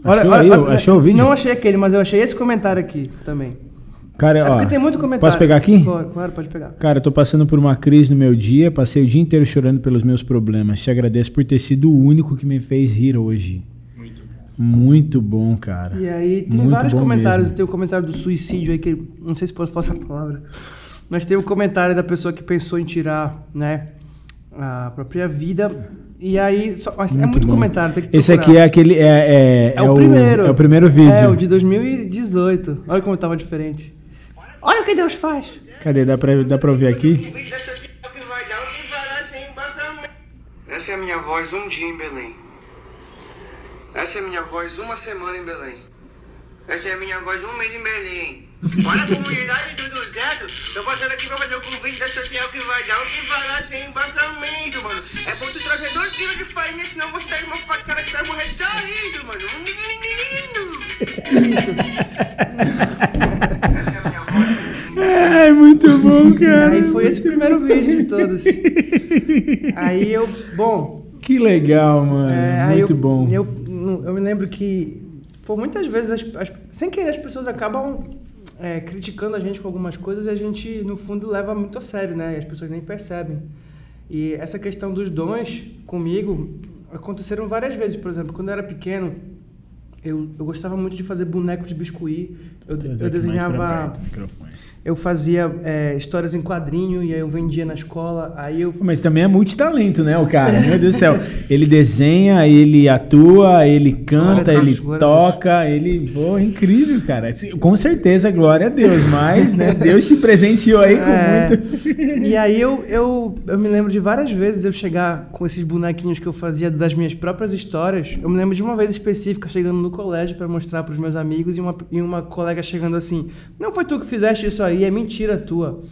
Achou aí? Achou o vídeo? Não achei aquele, mas eu achei esse comentário aqui também. Cara, É ó. porque tem muito comentário. Posso pegar aqui? Claro, claro, pode pegar. Cara, eu tô passando por uma crise no meu dia, passei o dia inteiro chorando pelos meus problemas. Te agradeço por ter sido o único que me fez rir hoje. Muito bom. Muito bom, cara. E aí tem Muito vários comentários. mesmo. Tem o comentário do suicídio aí, que não sei se pode falar essa palavra. Mas tem o comentário da pessoa que pensou em tirar, né? A própria vida. E aí, só, mas é Muito muito bom. comentário, tem que Esse procurar. aqui é aquele. É, é, É o primeiro. É o primeiro vídeo. É, o de 2018. Olha como tava diferente. Olha o que Deus faz. Cadê? Dá pra, dá pra ouvir aqui? Essa é a minha voz um dia em Belém. Essa é a minha voz uma semana em Belém. Essa é a minha voz um mês em Belém. Olha a comunidade tudo certo. Tô passando aqui pra fazer o convite da social que vai dar o que vai lá sem embasamento, mano. É bom tu trazer dois quilos de farinha, senão eu vou te dar uma facada que vai morrer saindo, mano. Essa é a minha voz. É, muito bom, cara. Aí foi esse o primeiro vídeo de todos. Aí eu, bom, Que legal, mano. É, muito eu, bom. Eu, eu me lembro que, pô, muitas vezes, as- as- sem querer, as pessoas acabam é, criticando a gente com algumas coisas e a gente, no fundo, leva muito a sério, né? E as pessoas nem percebem. E essa questão dos dons, comigo, aconteceram várias vezes. Por exemplo, quando eu era pequeno, eu, eu gostava muito de fazer boneco de biscuit. Eu, eu desenhava... Eu fazia é, histórias em quadrinho e aí eu vendia na escola. Aí eu Mas também é multitalento, né, o cara? Meu Deus do céu. Ele desenha, ele atua, ele canta, Deus, ele toca, ele. Pô, incrível, cara. Com certeza, glória a Deus. Mas, né, Deus te presenteou aí com É. muito. E aí eu, eu, eu me lembro de várias vezes eu chegar com esses bonequinhos que eu fazia das minhas próprias histórias. Eu me lembro de uma vez específica chegando no colégio para mostrar para os meus amigos e uma, e uma colega chegando assim: Não foi tu que fizeste isso aí, é mentira tua.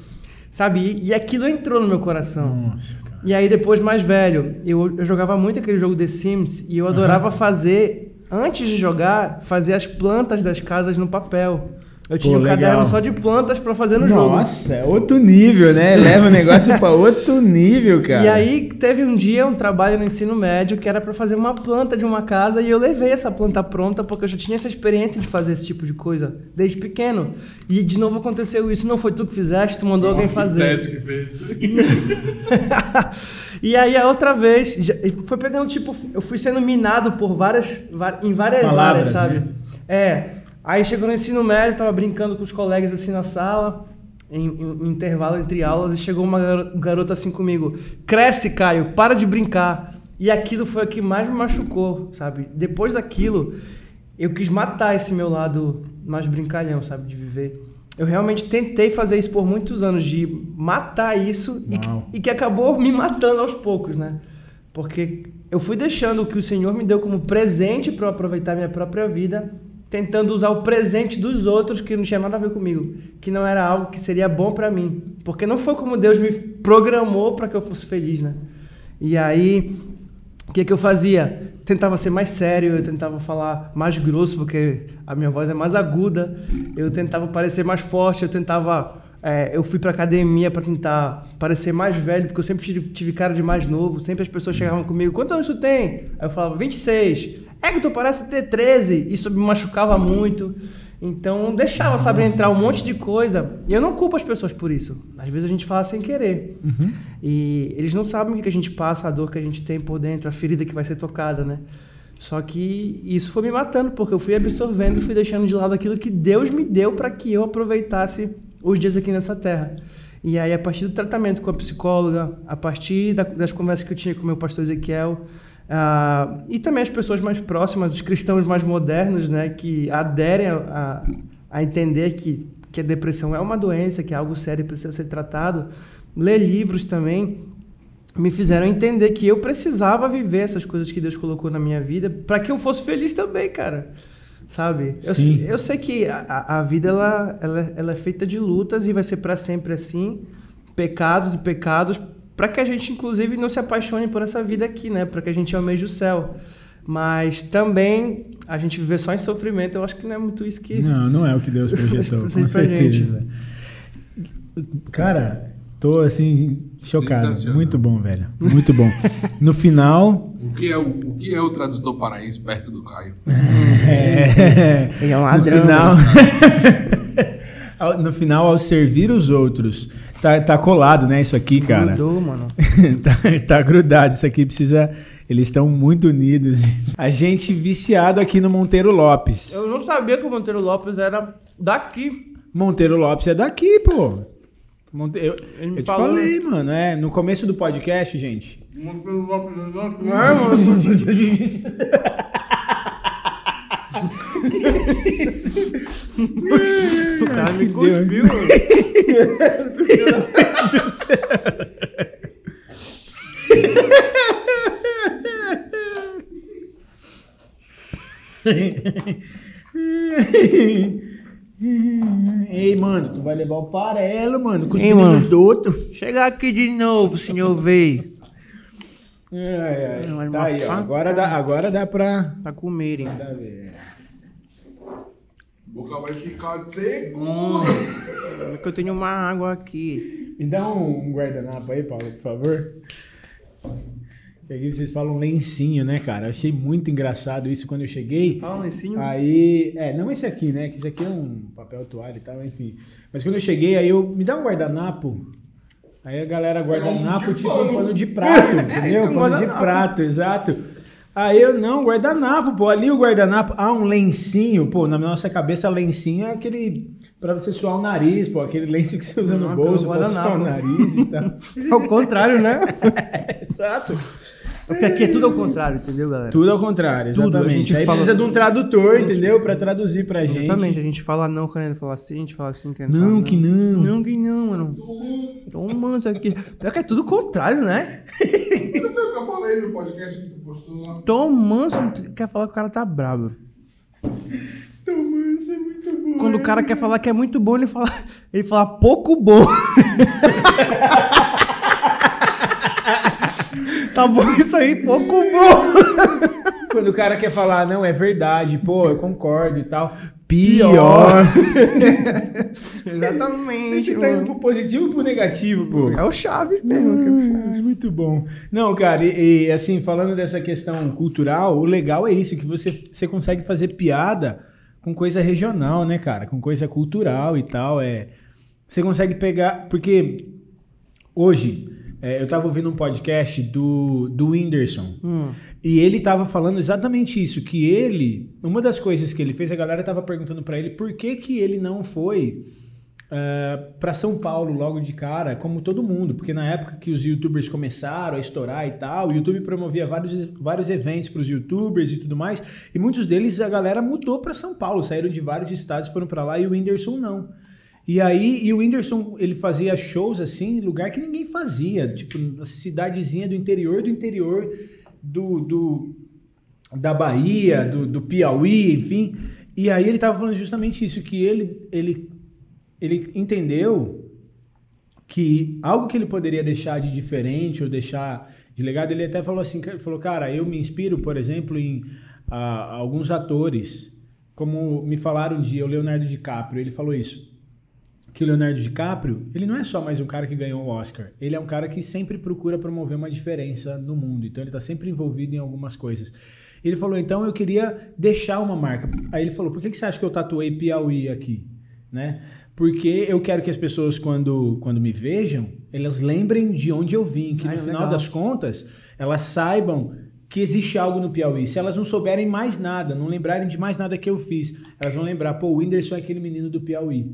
Sabe? E, e aquilo entrou no meu coração. Nossa, cara. E aí depois mais velho, eu, eu jogava muito aquele jogo The Sims e eu adorava fazer, antes de jogar, fazer as plantas das casas no papel. Eu tinha um legal. caderno só de plantas para fazer no jogo. Nossa, é outro nível, né? Leva o negócio pra outro nível, cara. E aí teve um dia um trabalho no ensino médio que era para fazer uma planta de uma casa e eu levei essa planta pronta porque eu já tinha essa experiência de fazer esse tipo de coisa desde pequeno. E de novo aconteceu isso, não foi tu que fizeste, tu mandou alguém fazer. que fez. e aí a outra vez, já- foi pegando tipo, eu fui sendo minado por várias, em várias Palavras, áreas, sabe? né? É. Aí chegou no ensino médio, tava brincando com os colegas assim na sala, em, em- intervalo entre aulas, e chegou uma garo- garota assim comigo: Cresce, Caio, para de brincar. E aquilo foi o que mais me machucou, sabe? Depois daquilo, eu quis matar esse meu lado mais brincalhão, sabe? De viver. Eu realmente tentei fazer isso por muitos anos, de matar isso e e que acabou me matando aos poucos, né? Porque eu fui deixando o que o Senhor me deu como presente para eu aproveitar minha própria vida, tentando usar o presente dos outros que não tinha nada a ver comigo, que não era algo que seria bom para mim, porque não foi como Deus me programou para que eu fosse feliz, né? E aí, o que que eu fazia? Tentava ser mais sério, eu tentava falar mais grosso, porque a minha voz é mais aguda. Eu tentava parecer mais forte, eu tentava. é, eu fui pra academia para tentar parecer mais velho, porque eu sempre tive, tive cara de mais novo. Sempre as pessoas chegavam comigo: quantos anos tu tem? Aí eu falava: 26. É que tu parece ter 13. Isso me machucava muito. Então deixava, sabe, entrar um monte de coisa. E eu não culpo as pessoas por isso. Às vezes a gente fala sem querer. E eles não sabem o que a gente passa, a dor que a gente tem por dentro, a ferida que vai ser tocada, né? Só que isso foi me matando, porque eu fui absorvendo e fui deixando de lado aquilo que Deus me deu para que eu aproveitasse os dias aqui nessa terra. E aí, a partir do tratamento com a psicóloga, a partir da- das conversas que eu tinha com o meu pastor Ezequiel, ah, e também as pessoas mais próximas, os cristãos mais modernos, né, que aderem a, a, entender que, que a depressão é uma doença, que é algo sério e precisa ser tratado, ler livros também, me fizeram entender que eu precisava viver essas coisas que Deus colocou na minha vida para que eu fosse feliz também, cara. Sabe? Eu, eu sei que a- a, a vida ela, ela, ela é feita de lutas e vai ser para sempre assim, pecados e pecados, para que a gente inclusive não se apaixone por essa vida aqui, né? Para que a gente almeje o céu. Mas também a gente viver só em sofrimento, eu acho que não é muito isso que Não, não é o que Deus projetou, com certeza. Cara, tô assim, chocado. Muito bom, velho. Muito bom. No final. O que, é o, o que é o tradutor paraense perto do Caio? É, é um no ladrão. final, ao- no final, ao servir os outros. Tá, tá colado, né? Isso aqui, cara. Grudou, mano. tá, tá grudado. Isso aqui precisa. Eles estão muito unidos. A gente viciado aqui no Monteiro Lopes. Eu não sabia que o Monteiro Lopes era daqui. Monteiro Lopes é daqui, pô. Montei- Eu, Ele me eu te falou, falei, mano, é, no começo do podcast, gente. Não é, mano? o cara me cuspiu. Ei, mano, tu vai levar o farelo, mano, com os Ei, meninos mano. do outro. Chega aqui de novo, senhor veio. Ai, ai. Vai Tá aí, ó. Agora dá, agora dá pra. Pra comerem. Dá pra ver. Boca vai ficar seco. É que eu tenho uma água aqui. Me dá um guardanapo aí, Paulo, por favor. E aqui vocês falam lencinho, né, cara? Eu achei muito engraçado isso quando eu cheguei. Fala um lencinho. Aí, é, não esse aqui, né? Que esse aqui é um papel toalha e tal, enfim. Mas quando eu cheguei, aí eu, me dá um guardanapo. Aí a galera guardanapo, tipo um pano de prato, entendeu? é um pano de prato, exato. Aí eu, não, guardanapo, pô, ali o guardanapo, ah, um lencinho, pô, na nossa cabeça lencinho é aquele pra você suar o nariz, pô, aquele lenço que você usa no Não, bolso pelo pra suar o nariz e tal. Ao contrário, né? Exato. Porque aqui é tudo ao contrário, entendeu, galera? Tudo ao contrário, Tudo, exatamente. a gente Aí fala- precisa de um tradutor, entendeu? Pra traduzir pra gente. Exatamente, a gente fala não querendo falar sim, a gente fala sim querendo Não, falar que não. Não, que não, mano. Toma isso aqui. Pior que é tudo o contrário, né? Não foi o que eu falei no podcast que tu postou lá. Tom Manso quer falar que o cara tá bravo. Toma, isso é muito bom. Quando o cara quer falar que é muito bom, ele fala, ele fala pouco bom. tá bom isso aí, pouco bom. Quando o cara quer falar, não, é verdade, pô, eu concordo e tal. Pior. Exatamente, Você tá indo pro positivo ou pro negativo, pô? É o Chaves mesmo. é o Chaves. Muito bom. Não, cara, e, e, assim, falando dessa questão cultural, o legal é isso, que você, você consegue fazer piada com coisa regional, né, cara? Com coisa cultural e tal. É, você consegue pegar. Porque hoje, é, eu tava ouvindo um podcast do, do Whindersson. Hum. E ele tava falando exatamente isso, que ele, uma das coisas que ele fez, a galera tava perguntando pra ele por que que ele não foi para São Paulo logo de cara, como todo mundo, porque na época que os youtubers começaram a estourar e tal, o YouTube promovia vários, vários eventos para os youtubers e tudo mais, e muitos deles a galera mudou para São Paulo, saíram de vários estados, foram para lá e o Whindersson não. E aí, e o Whindersson, ele fazia shows assim, em lugar que ninguém fazia, tipo, na cidadezinha do interior do interior do, do da Bahia, do, do Piauí, enfim. E aí ele tava falando justamente isso, que ele, ele, ele entendeu que algo que ele poderia deixar de diferente ou deixar de legado, ele até falou assim, ele falou, cara, eu me inspiro, por exemplo, em ah, alguns atores, como me falaram um dia, o Leonardo DiCaprio, ele falou isso, que o Leonardo DiCaprio, ele não é só mais um cara que ganhou o Oscar, ele é um cara que sempre procura promover uma diferença no mundo, então ele está sempre envolvido em algumas coisas. Ele falou, então eu queria deixar uma marca. Aí ele falou, por que, que você acha que eu tatuei Piauí aqui? Né? Porque eu quero que as pessoas, quando, quando me vejam, elas lembrem de onde eu vim, que Ah, no é final legal. das contas, elas saibam que existe algo no Piauí. Se elas não souberem mais nada, não lembrarem de mais nada que eu fiz, elas vão lembrar, pô, o Whindersson é aquele menino do Piauí.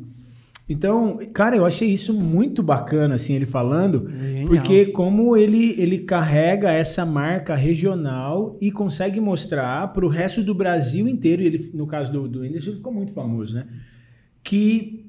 Então, cara, eu achei isso muito bacana, assim, ele falando, genial. porque como ele, ele carrega essa marca regional e consegue mostrar para o resto do Brasil inteiro, e ele, no caso do, do Whindersson, ele ficou muito famoso, né? Que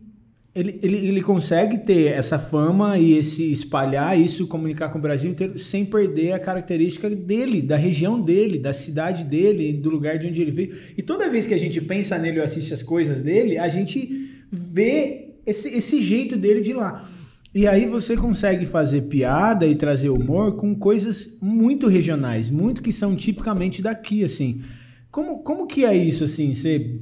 ele, ele, ele consegue ter essa fama e esse espalhar isso, comunicar com o Brasil inteiro, sem perder a característica dele, da região dele, da cidade dele, do lugar de onde ele veio. E toda vez que a gente pensa nele ou assiste as coisas dele, a gente vê esse, esse jeito dele de lá. E aí você consegue fazer piada e trazer humor com coisas muito regionais, muito que são tipicamente daqui, assim. Como, como que é isso, assim? Você,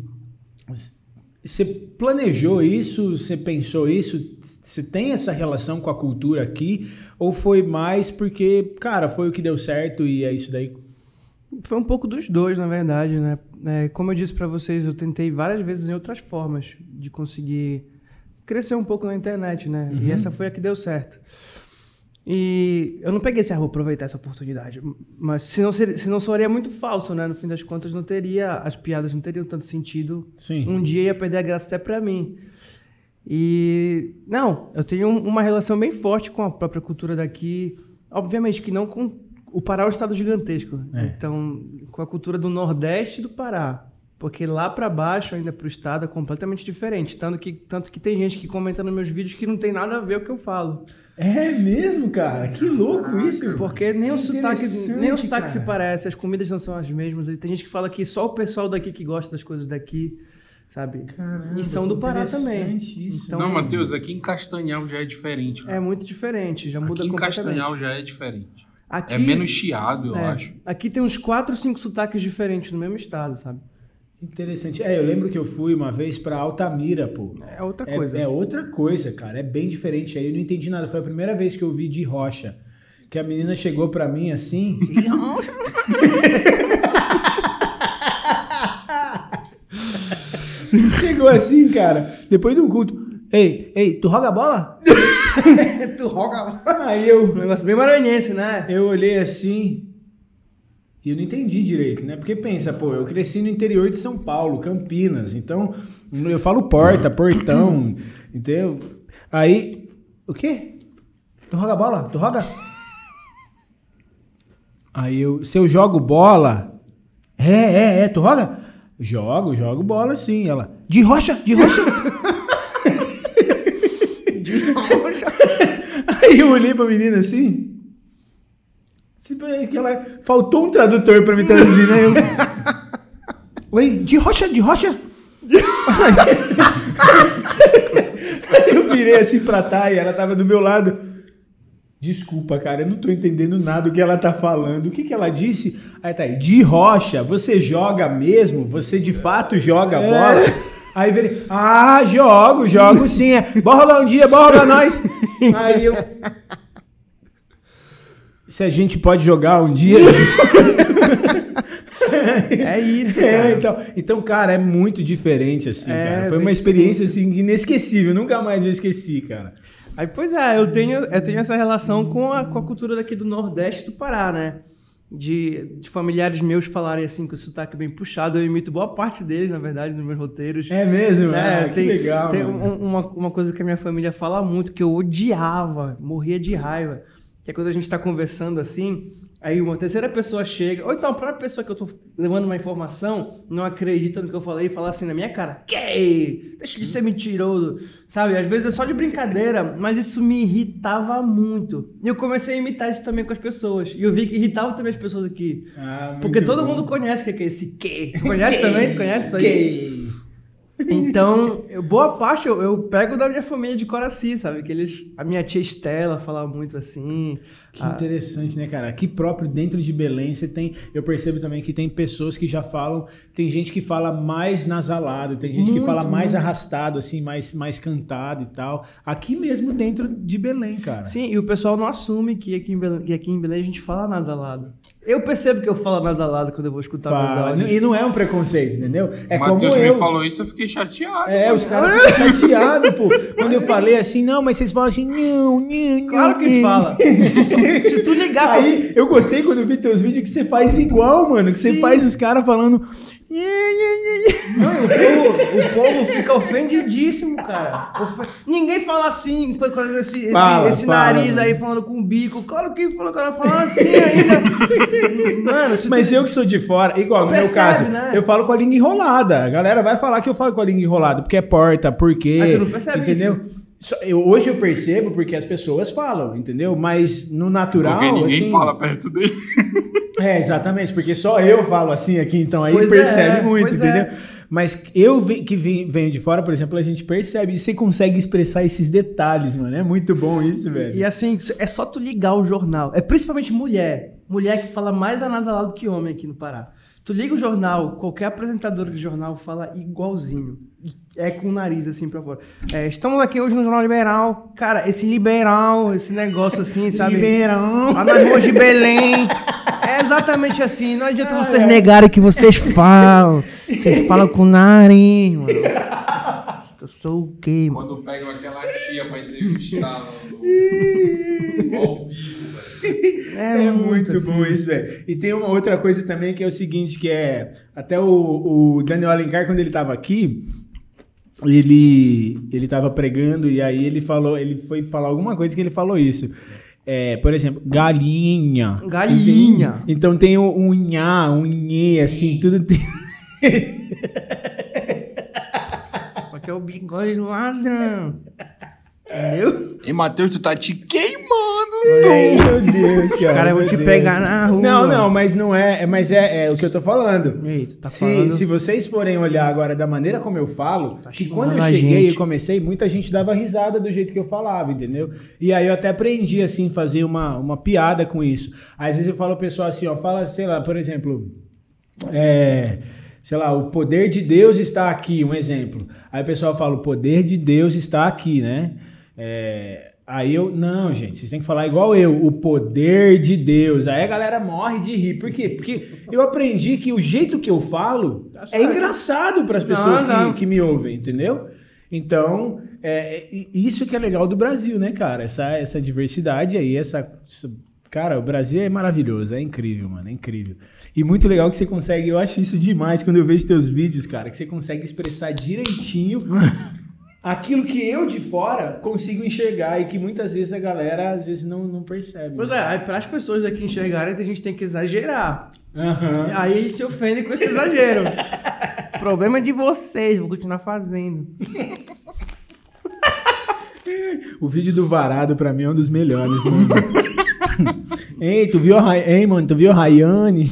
você planejou isso? Você pensou isso? Você tem essa relação com a cultura aqui? Ou foi mais porque, cara, foi o que deu certo e é isso daí? Foi um pouco dos dois, na verdade, né? É, como eu disse pra vocês, eu tentei várias vezes em outras formas de conseguir crescer um pouco na internet, né? E essa foi a que deu certo. E eu não peguei esse, vou aproveitar essa oportunidade. Mas senão, seria, senão soaria muito falso, né? No fim das contas, não teria, as piadas não teriam tanto sentido. Sim. Um dia ia perder a graça até pra mim. E não, eu tenho um- uma relação bem forte com a própria cultura daqui. Obviamente que não com o Pará é um estado gigantesco. É. Então, com a cultura do Nordeste do Pará. Porque lá pra baixo, ainda pro estado, é completamente diferente. Tanto que, tanto que tem gente que comenta nos meus vídeos que não tem nada a ver com o que eu falo. É mesmo, cara? Que louco isso. Porque nem o Que sotaque, nem o sotaque se cara. parece, as comidas não são as mesmas. E tem gente que fala que só o pessoal daqui que gosta das coisas daqui, sabe? Caramba, e são do Pará também. interessante isso. Então, Não, Matheus, aqui em Castanhal já é diferente. É cara. muito diferente, já muda aqui em completamente. Castanhal já é diferente. Aqui, É menos chiado, eu é, acho. Aqui tem uns 4, 5 sotaques diferentes no mesmo estado, sabe? Interessante. É, eu lembro que eu fui uma vez pra Altamira, pô. É outra É, coisa. é outra coisa, cara. É bem diferente. Aí eu não entendi nada. Foi a primeira vez que eu vi de rocha. Que a menina chegou pra mim assim. chegou assim, cara. Depois de um culto. Ei, ei, tu roga bola? tu roga. Aí eu, Um negócio bem maranhense, né? eu olhei assim. E eu não entendi direito, né? Porque pensa, pô, eu cresci no interior de São Paulo, Campinas. Então, eu falo porta, portão, entendeu? Aí, o quê? Tu roga bola? Tu roga? Aí eu, se eu jogo bola, é, é, é, tu roga? Jogo, jogo bola sim. Ela, de rocha, de rocha. De rocha. Aí eu olhei pra menina assim. Se bem que ela- Faltou um tradutor pra me traduzir, né? Eu, Oi, de rocha, de rocha? Aí eu virei assim pra Thay, ela tava do meu lado. Desculpa, cara, eu não tô entendendo nada do que ela tá falando. O que que ela disse? Aí tá aí, de rocha, você joga mesmo? Você de fato joga bola? Aí virei, ah, jogo, jogo sim. É. Bora rolar um dia, bora rolar nós. Aí eu. Se a gente pode jogar um dia. É isso, É, então, então, cara, é muito diferente, assim, É, cara. Foi bem uma experiência, assim, inesquecível. Nunca mais eu esqueci, cara. Aí, pois é, eu tenho, eu tenho essa relação com a, com a cultura daqui do Nordeste do Pará, né? De, de familiares meus falarem assim com o sotaque bem puxado. Eu imito boa parte deles, na verdade, nos meus roteiros. É mesmo? É, Ah, que tem, legal, Tem um- uma, uma coisa que a minha família fala muito, que eu odiava, morria de raiva. Que é quando a gente tá conversando assim, aí uma terceira pessoa chega, ou então a própria pessoa que eu tô levando uma informação não acredita no que eu falei e fala assim na minha cara: Que? Deixa de ser mentiroso. Sabe? Às vezes é só de brincadeira, mas isso me irritava muito. E eu comecei a imitar isso também com as pessoas. E eu vi que irritava também as pessoas aqui. Ah, Porque todo bom. mundo conhece o que é esse que. Tu conhece também? Tu conhece isso aí? Que- Então, eu- boa parte eu, eu pego da minha família de Coraci, sabe? Que eles. A minha tia Estela fala muito assim. Que Ah, interessante, né, cara? Aqui próprio dentro de Belém, você tem. Eu percebo também que tem pessoas que já falam. Tem gente que fala mais nasalado, tem gente que Muito, fala mais muito. arrastado, assim, mais, mais cantado e tal. Aqui mesmo dentro de Belém, cara. Sim, e o pessoal não assume que aqui, em Belém, que aqui em Belém a gente fala nasalado. Eu percebo que eu falo nasalado quando eu vou escutar meus áudios. E não é um preconceito, entendeu? É o Matheus como me eu. falou isso, eu fiquei chateado. É, os caras ficam chateados, pô. Quando eu falei assim, não, mas vocês falam assim, não, não, não. Claro que fala. Se, se tu ligar pra- Aí, eu gostei quando eu vi teus vídeos que você faz igual, mano. Que você Sim. faz os caras falando. Não, o povo, o povo fica ofendidíssimo, cara. Ofe- Ninguém fala assim, com esse, esse, Fala, esse fala, nariz mano. aí falando com o bico. Claro que falou, cara falando assim ainda. Mano, se Mas tu... eu que sou de fora, igual no meu caso, né? eu falo com a língua enrolada. A galera vai falar que eu falo com a língua enrolada, porque é porta, porque. Ah, tu não percebe Entendeu? Só- eu- hoje eu percebo porque as pessoas falam, entendeu? Mas no natural. Porque ninguém assim- fala perto dele. É, exatamente, porque só eu falo assim aqui, então aí Pois percebe é, muito, entendeu? é. Mas eu que venho de fora, por exemplo, a gente percebe e você consegue expressar esses detalhes, mano. É muito bom isso, velho. E assim, é só tu ligar o jornal. É principalmente mulher. Mulher que fala mais anasalado que homem aqui no Pará. Tu liga o jornal, qualquer apresentador de jornal fala igualzinho. É com o nariz assim pra fora. É, estamos aqui hoje no Jornal Liberal. Cara, esse liberal, esse negócio assim, sabe? Liberão. Lá nas ruas de Belém. É exatamente assim. Não adianta vocês negarem que vocês falam. Vocês falam com o nariz, mano. Eu sou o quê, mano? Quando pegam aquela tia pra entrevistar no, ao vivo, velho. É, muito, assim. bom isso, velho. E tem uma outra coisa também que é o seguinte, que é... Até o, o Daniel Alencar, quando ele tava aqui, ele ele tava pregando e aí ele falou, ele foi falar alguma coisa que ele falou isso. É, por exemplo, galinha. Galinha. Então tem um, um nhá, um nhê, assim, tudo tem. Só que é o bigode ladrão. Entendeu? E Matheus, tu tá te queimando. Ai, meu Deus, cara. Caras vão meu te Deus. pegar na rua. Não, não, mas não é, é- mas é, é o que eu tô falando. Ei, tu tá se, falando- se vocês forem olhar agora da maneira como eu falo, Tá que quando eu a cheguei gente. e comecei, muita gente dava risada do jeito que eu falava, entendeu? E aí eu até aprendi, assim, fazer uma, uma piada com isso. Às vezes eu falo ao pessoal assim, ó, fala, sei lá, por exemplo, é, sei lá, o poder de Deus está aqui, um exemplo. Aí o pessoal fala, o poder de Deus está aqui, né? É, aí eu, não, gente, vocês têm que falar igual eu, o poder de Deus. Aí a galera morre de rir. Por quê? Porque eu aprendi que o jeito que eu falo é certo. engraçado para as pessoas Não, não. Que, que me ouvem, entendeu? Então, é, é, isso que é legal do Brasil, né, cara? Essa, essa diversidade aí, essa, essa- Cara, o Brasil é maravilhoso, é incrível, mano, é incrível. E muito legal que você consegue, eu acho isso demais quando eu vejo teus vídeos, cara, que você consegue expressar direitinho aquilo que eu de fora consigo enxergar e que muitas vezes a galera às vezes não, não percebe. Pois né? é, para as pessoas daqui enxergarem, a gente tem que exagerar. Aham. Aí eles se ofendem com esse exagero. Problema é de vocês, vou continuar fazendo. O vídeo do varado pra mim é um dos melhores, mano. Ei, tu viu a. Ei, mano, tu viu a Rayane?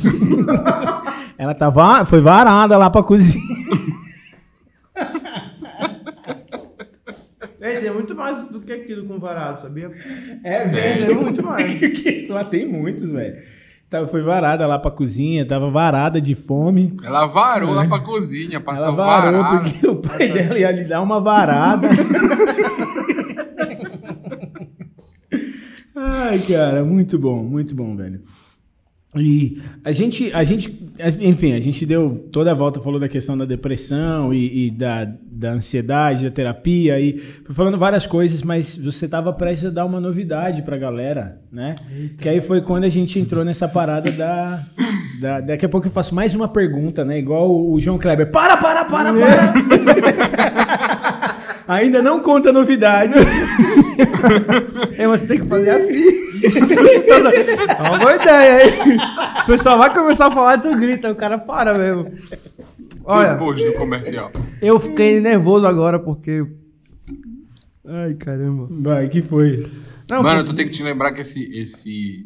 Ela tá va... foi varada lá pra cozinha. Ei, tem muito mais do que aquilo com varado, sabia? É, Sério? Tem muito mais. lá tem muitos, velho. Tava- Foi varada lá pra cozinha, tava varada de fome. Ela varou lá pra cozinha, Ela passou varou varado. porque o pai dela ia lhe dar uma varada. Ai, cara, muito bom, muito bom, velho. E a gente, a gente, enfim, a gente deu toda a volta, falou da questão da depressão e, e da, da ansiedade, da terapia, e foi falando várias coisas, mas você estava prestes a dar uma novidade pra galera, né? Que aí foi quando a gente entrou nessa parada da, da- Daqui a pouco eu faço mais uma pergunta, né? Igual o, o João Kleber. Para, para, para, para! Ainda não conta a novidade. É, mas tem que fazer assim. Assustando. É uma boa ideia, hein? O pessoal vai começar a falar e tu grita, o cara para mesmo. Olha, Depois do comercial. eu fiquei nervoso agora porque. Ai, caramba. Vai, que foi? Não, Mano, tu tem que te lembrar que esse, esse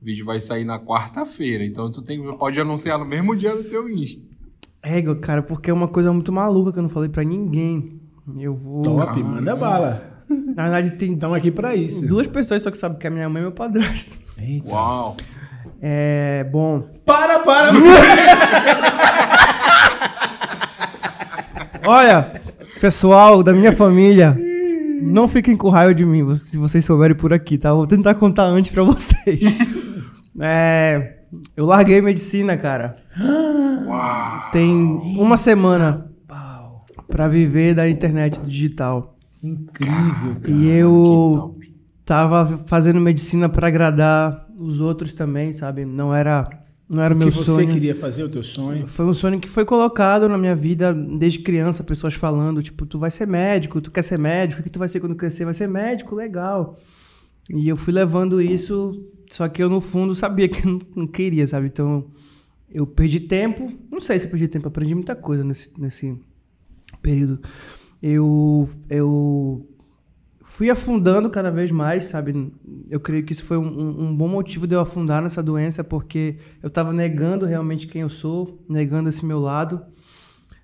vídeo vai sair na quarta-feira. Então tu tem, pode anunciar no mesmo dia do teu Insta. Égua, cara, porque é uma coisa muito maluca que eu não falei pra ninguém. Eu vou. Top, manda bala. Na verdade, tem Estamos aqui pra isso. duas pessoas só que sabem que é minha mãe e meu padrasto. Eita. Uau. É. Bom. Para, para! Olha, pessoal da minha família, não fiquem com raiva de mim se vocês souberem por aqui, tá? Vou tentar contar antes pra vocês. É, eu larguei medicina, cara. Uau. Tem uma semana pra viver da internet digital. Incrível, cara. E eu tava fazendo medicina pra agradar os outros também, sabe? Não era, não era o O que meu você sonho. queria fazer, o teu sonho? Foi um sonho que foi colocado na minha vida desde criança, pessoas falando, tipo, tu vai ser médico, tu quer ser médico, o que tu vai ser quando crescer? Vai ser médico, legal. E eu fui levando isso, só que eu no fundo sabia que eu não, não queria, sabe? Então eu perdi tempo, não sei se eu perdi tempo, aprendi muita coisa nesse, nesse período. Eu, eu fui afundando cada vez mais, sabe? Eu creio que isso foi um, um- bom motivo de eu afundar nessa doença, porque eu estava negando realmente quem eu sou, negando esse meu lado,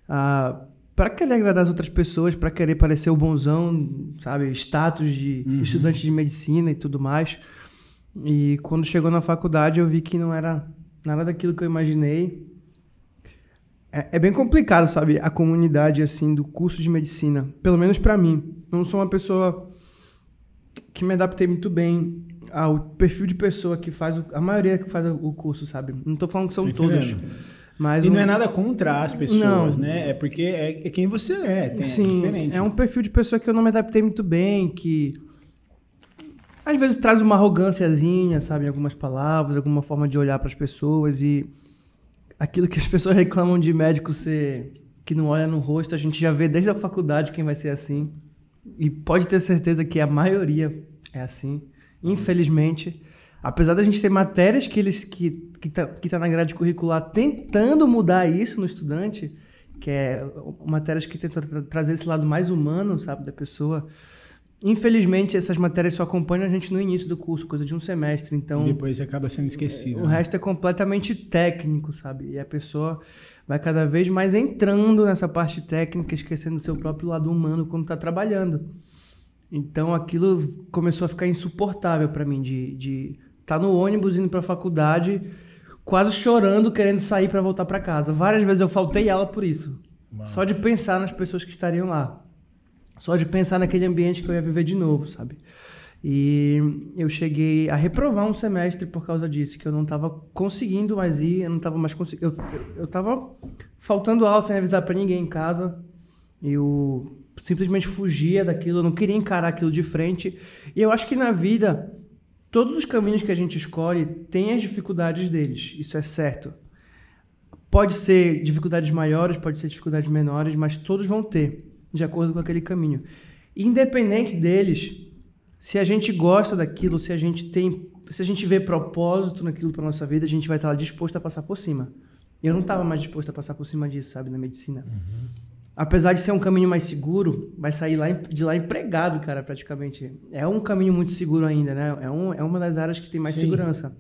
ah, para querer agradar as outras pessoas, para querer parecer o bonzão, sabe? Status de estudante de medicina e tudo mais. E quando chegou na faculdade, eu vi que não era nada daquilo que eu imaginei. É, é bem complicado, sabe? A comunidade, assim, do curso de medicina. Pelo menos pra mim. Não sou uma pessoa que me adaptei muito bem ao perfil de pessoa que faz... O, a maioria que faz o curso, sabe? Não tô falando que são todos. Mas E um- não é nada contra as pessoas, Não. né? É porque é, é quem você é. Tem, é Sim, diferente. é um perfil de pessoa que eu não me adaptei muito bem, que às vezes traz uma arrogânciazinha, sabe, em algumas palavras, alguma forma de olhar para as pessoas e aquilo que as pessoas reclamam de médico ser que não olha no rosto, a gente já vê desde a faculdade quem vai ser assim. E pode ter certeza que a maioria é assim. Infelizmente, apesar da gente ter matérias que eles que que tá, que tá na grade curricular tentando mudar isso no estudante, que é matérias que tentam tra trazer esse lado mais humano, sabe, da pessoa. Infelizmente, essas matérias só acompanham a gente no início do curso, coisa de um semestre, então... E depois acaba sendo esquecido. O né? resto é completamente técnico, sabe? E a pessoa vai cada vez mais entrando nessa parte técnica, esquecendo o seu próprio lado humano quando está trabalhando. Então aquilo começou a ficar insuportável para mim, de estar tá no ônibus indo para a faculdade, quase chorando, querendo sair para voltar para casa. Várias vezes eu faltei aula por isso. Só de pensar nas pessoas que estariam lá. Só de pensar naquele ambiente que eu ia viver de novo, sabe? E eu cheguei a reprovar um semestre por causa disso, que eu não estava conseguindo mais ir, eu não estava mais conseguindo. Eu, eu tava faltando aula sem avisar para ninguém em casa. Eu simplesmente fugia daquilo, eu não queria encarar aquilo de frente. E eu acho que na vida, todos os caminhos que a gente escolhe têm as dificuldades deles, isso é certo. Pode ser dificuldades maiores, pode ser dificuldades menores, mas todos vão ter de acordo com aquele caminho. Independente deles, se a gente gosta daquilo, se a gente tem, se a gente vê propósito naquilo para nossa vida, a gente vai estar lá disposto a passar por cima. Eu não estava mais disposto a passar por cima disso, sabe, na medicina. Uhum. Apesar de ser um caminho mais seguro, vai sair lá de lá empregado, cara, praticamente. É um caminho muito seguro ainda, né? É, um, é uma das áreas que tem mais Sim. segurança.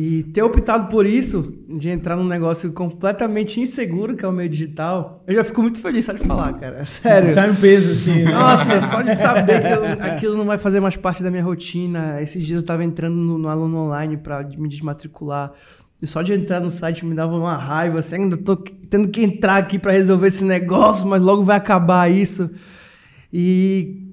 E ter optado por isso, de entrar num negócio completamente inseguro, que é o meio digital, eu já fico muito feliz só de falar, cara. Sério. Sai um peso, assim. Né? Nossa, só de saber que eu, aquilo não vai fazer mais parte da minha rotina. Esses dias eu tava entrando no, no aluno online para me desmatricular. E só de entrar no site me dava uma raiva, assim, ainda tô tendo que entrar aqui para resolver esse negócio, mas logo vai acabar isso. E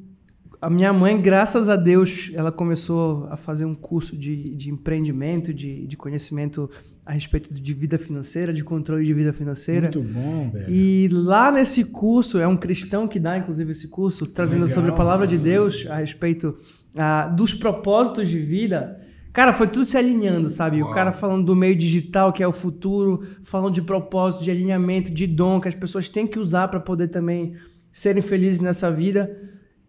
a minha mãe, graças a Deus, ela começou a fazer um curso de, de empreendimento, de, de conhecimento a respeito de vida financeira, de controle de vida financeira. Muito bom, velho. E lá nesse curso, é um cristão que dá, inclusive, esse curso, trazendo Legal. sobre a palavra de Deus a respeito ah, dos propósitos de vida. Cara, foi tudo se alinhando, sabe? Uau. O cara falando do meio digital, que é o futuro, falando de propósito, de alinhamento, de dom que as pessoas têm que usar para poder também serem felizes nessa vida.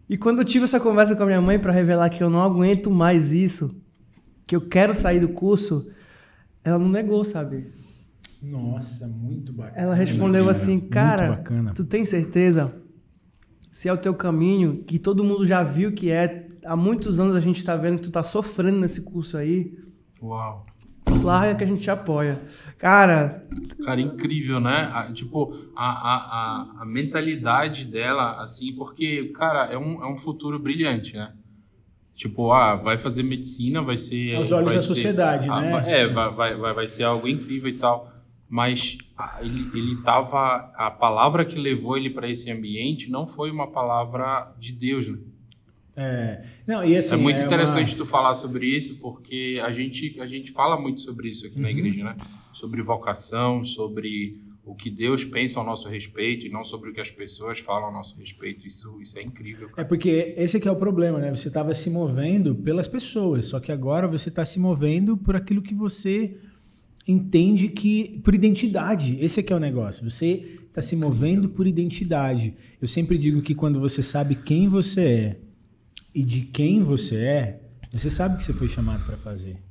E quando eu tive essa conversa com a minha mãe para revelar que eu não aguento mais isso, que eu quero sair do curso, ela não negou, sabe? Nossa, muito bacana. Ela respondeu assim, cara, tu tem certeza? Se é o teu caminho, que todo mundo já viu que é, há muitos anos a gente está vendo que tu tá sofrendo nesse curso aí. Uau larga que a gente apoia. Cara. Cara, incrível, né? A, tipo, a, a, a, mentalidade dela, assim, porque, cara, é um, é um futuro brilhante, né? Tipo, ah, vai fazer medicina, vai ser. Aos olhos da sociedade, né? É, vai, vai, vai, vai ser algo incrível e tal. Mas ele, ele tava. A palavra que levou ele para esse ambiente não foi uma palavra de Deus, né? É, não, e assim, é muito é interessante uma... tu falar sobre isso, porque a gente, a gente fala muito sobre isso aqui uhum. na igreja, né? Sobre vocação, sobre o que Deus pensa ao nosso respeito e não sobre o que as pessoas falam ao nosso respeito. Isso, isso é incrível. Cara. É porque esse aqui é o problema, né? Você estava se movendo pelas pessoas, só que agora você está se movendo por aquilo que você entende que por identidade. Esse aqui é o negócio. Você está se movendo por identidade. Eu sempre digo que quando você sabe quem você é e de quem você é, você sabe o que você foi chamado para fazer.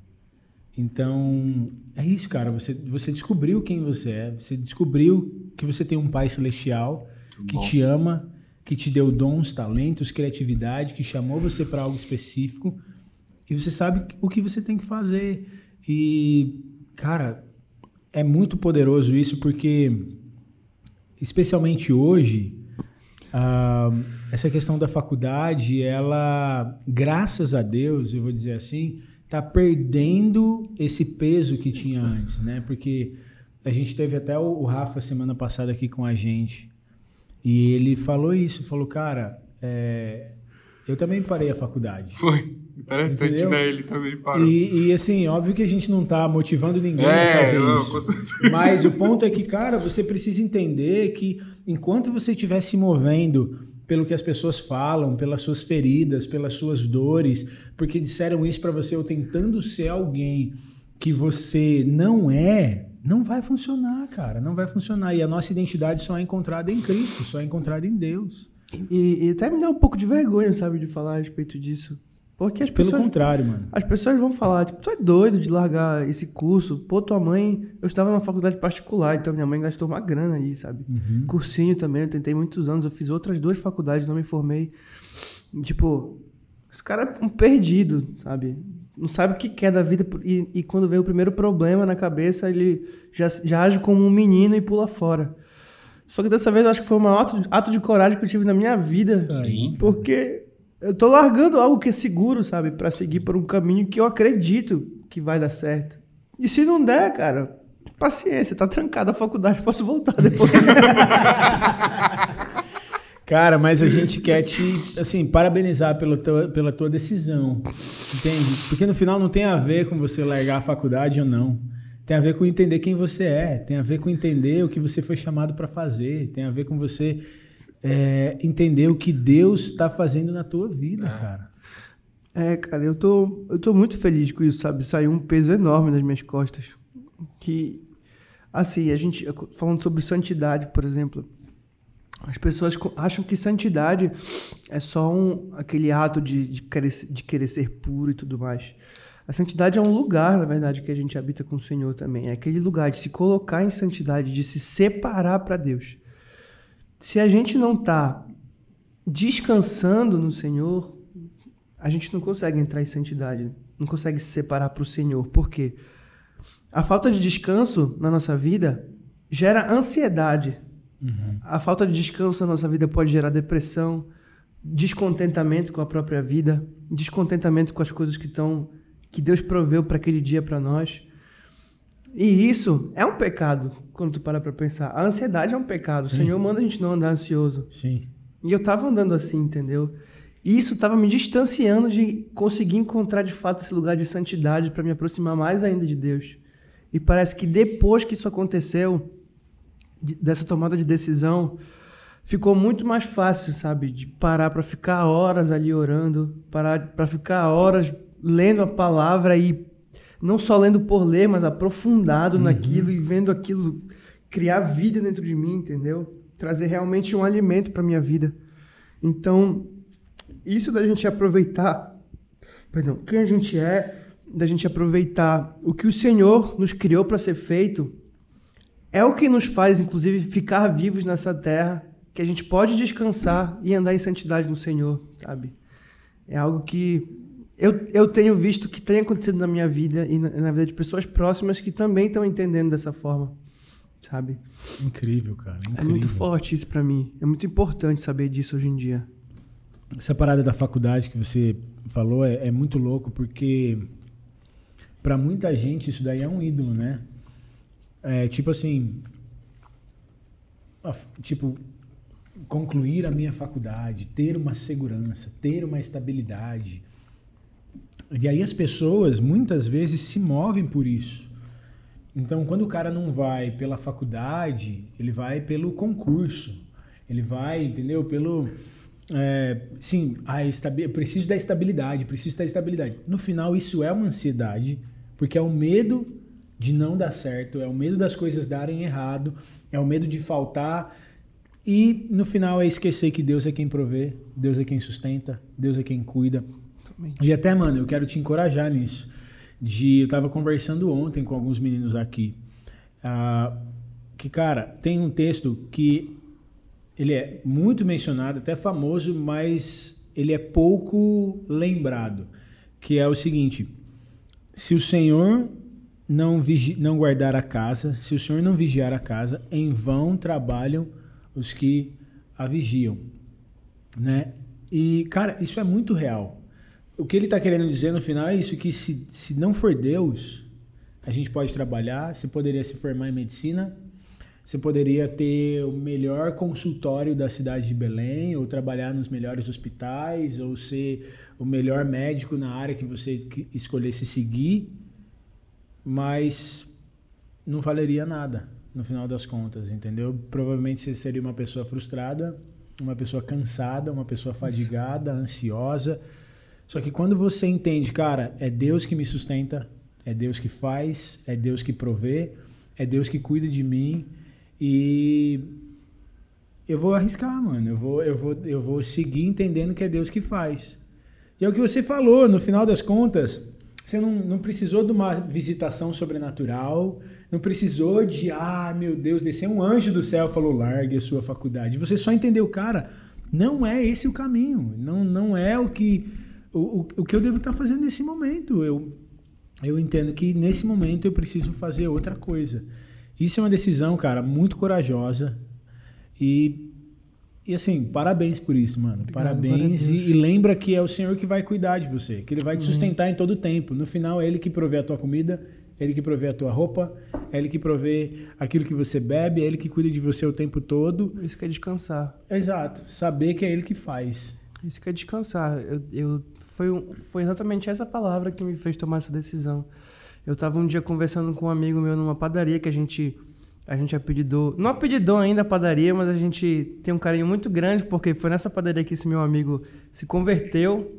Então, é isso, cara. Você, você descobriu quem você é. Você descobriu que você tem um Pai Celestial Muito que bom. te ama, que te deu dons, talentos, criatividade, que chamou você para algo específico. E você sabe o que você tem que fazer. E, cara, é muito poderoso isso porque, especialmente hoje, uh, essa questão da faculdade, ela, graças a Deus, eu vou dizer assim, está perdendo esse peso que tinha antes, né? Porque a gente teve até o Rafa semana passada aqui com a gente e ele falou isso, falou, cara, é, eu também parei a faculdade. Foi. Interessante, Entendeu? né? Ele também parou. E, e, assim, óbvio que a gente não está motivando ninguém é, a fazer não, isso. Mas o ponto é que, cara, você precisa entender que enquanto você estiver se movendo pelo que as pessoas falam, pelas suas feridas, pelas suas dores, porque disseram isso para você ou tentando ser alguém que você não é, não vai funcionar, cara. Não vai funcionar. E a nossa identidade só é encontrada em Cristo, só é encontrada em Deus. E, e até me dá um poupouco de vergonha, sabe, de falar a respeito disso. Porque as Pelo pessoas. contrário, mano. As pessoas vão falar, tipo, tu é doido de largar esse curso. Pô, tua mãe. Eu estava numa faculdade particular, então minha mãe gastou uma grana ali, sabe? Cursinho também, eu tentei muitos anos. Eu fiz outras duas faculdades, não me formei. Tipo, esse cara é um perdido, sabe? Não sabe o que quer da vida. E, e quando vem o primeiro problema na cabeça, ele já, já age como um menino e pula fora. Só que dessa vez eu acho que foi o maior ato, ato de coragem que eu tive na minha vida. Sim. Porque eu tô largando algo que é seguro, sabe? Pra seguir por um caminho que eu acredito que vai dar certo. E se não der, cara, paciência, tá trancada a faculdade, posso voltar depois. Cara, mas a gente quer te, assim, parabenizar pela tua, pela tua decisão, entende? Porque no final não tem a ver com você largar a faculdade ou não. Tem a ver com entender quem você é, tem a ver com entender o que você foi chamado para fazer, tem a ver com você é, entender o que Deus está fazendo na tua vida, cara. É, cara, eu tô, eu tô muito feliz com isso, sabe? Saiu um peso enorme das minhas costas. Que, assim, a gente, falando sobre santidade, por exemplo, as pessoas acham que santidade é só um, aquele ato de, de, querer, de querer ser puro e tudo mais. A santidade é um lugar, na verdade, que a gente habita com o Senhor também. É aquele lugar de se colocar em santidade, de se separar para Deus. Se a gente não tá descansando no Senhor, a gente não consegue entrar em santidade, não consegue se separar para o Senhor. Por quê? A falta de descanso na nossa vida gera ansiedade. A falta de descanso na nossa vida pode gerar depressão, descontentamento com a própria vida, descontentamento com as coisas que estão que Deus proveu para aquele dia para nós. E isso é um pecado, quando tu para para pensar. A ansiedade é um pecado. O Senhor manda a gente não andar ansioso. Sim. E eu tava andando assim, entendeu? E isso tava me distanciando de conseguir encontrar de fato esse lugar de santidade para me aproximar mais ainda de Deus. E parece que depois que isso aconteceu, de- dessa tomada de decisão, ficou muito mais fácil, sabe? De parar para ficar horas ali orando, parar para ficar horas lendo a palavra e não só lendo por ler, mas aprofundado naquilo e vendo aquilo criar vida dentro de mim, entendeu? Trazer realmente um alimento para minha vida. Então, isso da gente aproveitar, perdão, quem a gente é, da gente aproveitar o que o Senhor nos criou para ser feito, é o que nos faz, inclusive, ficar vivos nessa terra, que a gente pode descansar e andar em santidade no Senhor, sabe? É algo que eu, eu tenho visto que tem acontecido na minha vida e na, na vida de pessoas próximas que também estão entendendo dessa forma, sabe? Incrível, cara. É Incrível. muito forte isso pra mim. É muito importante saber disso hoje em dia. Essa parada da faculdade que você falou é, é muito louco porque pra muita gente isso daí é um ídolo, né? É tipo assim, tipo concluir a minha faculdade, ter uma segurança, ter uma estabilidade. E aí as pessoas muitas vezes se movem por isso. Então, quando o cara não vai pela faculdade, ele vai pelo concurso. Ele vai, entendeu? Pelo. É, sim, a estabi- eu preciso da estabilidade, preciso da estabilidade. No final, isso é uma ansiedade, porque é o medo de não dar certo, é o medo das coisas darem errado, é o medo de faltar. E no final é esquecer que Deus é quem provê, Deus é quem sustenta, Deus é quem cuida. E até, mano, eu quero te encorajar nisso. De, eu tava conversando ontem com alguns meninos aqui. ah, que, cara, tem um texto que ele é muito mencionado, até famoso, mas ele é pouco lembrado. Que é o seguinte: se o Senhor não, vigi não guardar a casa, se o Senhor não vigiar a casa, em vão trabalham os que a vigiam. Né? E, cara, isso é muito real. O que ele está querendo dizer no final é isso: que se, se não for Deus, a gente pode trabalhar, você poderia se formar em medicina, você poderia ter o melhor consultório da cidade de Belém, ou trabalhar nos melhores hospitais, ou ser o melhor médico na área que você escolhesse seguir, mas não valeria nada no final das contas, entendeu? Provavelmente você seria uma pessoa frustrada, uma pessoa cansada, uma pessoa fadigada, ansiosa. Só que quando você entende, cara, é Deus que me sustenta, é Deus que faz, é Deus que provê, é Deus que cuida de mim e eu vou arriscar, mano. Eu vou, eu vou, eu vou seguir entendendo que é Deus que faz. E é o que você falou, no final das contas, você não, não precisou de uma visitação sobrenatural, não precisou de, ah, meu Deus, descer um anjo do céu e falou, largue a sua faculdade. Você só entendeu, cara, não é esse o caminho, não, não é o que, o, o, o que eu devo estar fazendo nesse momento. Eu, eu entendo que nesse momento eu preciso fazer outra coisa. Isso é uma decisão, cara, muito corajosa. E, e assim, parabéns por isso, mano. Obrigado, parabéns. E, e, lembra que é o Senhor que vai cuidar de você, que Ele vai te uhum. sustentar em todo o tempo. No final, é Ele que provê a tua comida, é Ele que provê a tua roupa, é Ele que provê aquilo que você bebe, é Ele que cuida de você o tempo todo. Isso que é descansar. Exato. Saber que é Ele que faz. Isso que é descansar. Eu, eu, foi, foi exatamente essa palavra que me fez tomar essa decisão. Eu estava um dia conversando com um amigo meu numa padaria que a gente a gente apelidou, não apelidou ainda a padaria, mas a gente tem um carinho muito grande porque foi nessa padaria que esse meu amigo se converteu.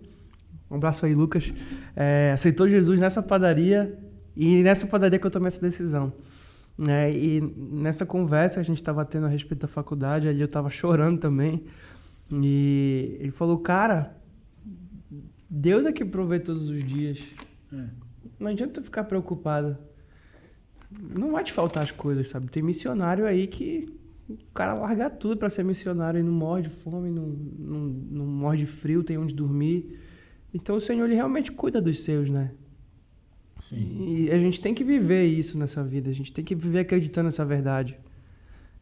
Um abraço aí, Lucas. É, aceitou Jesus nessa padaria e nessa padaria que eu tomei essa decisão. É, e nessa conversa a gente estava tendo a respeito da faculdade, ali eu estava chorando também. E ele falou, cara, Deus é que provê todos os dias. É. Não adianta tu ficar preocupado. Não vai te faltar as coisas, sabe? Tem missionário aí que o cara larga tudo para ser missionário e não morre de fome, não, não, não morre de frio, tem onde dormir. Então o Senhor ele realmente cuida dos seus, né? Sim. E a gente tem que viver isso nessa vida, a gente tem que viver acreditando nessa verdade.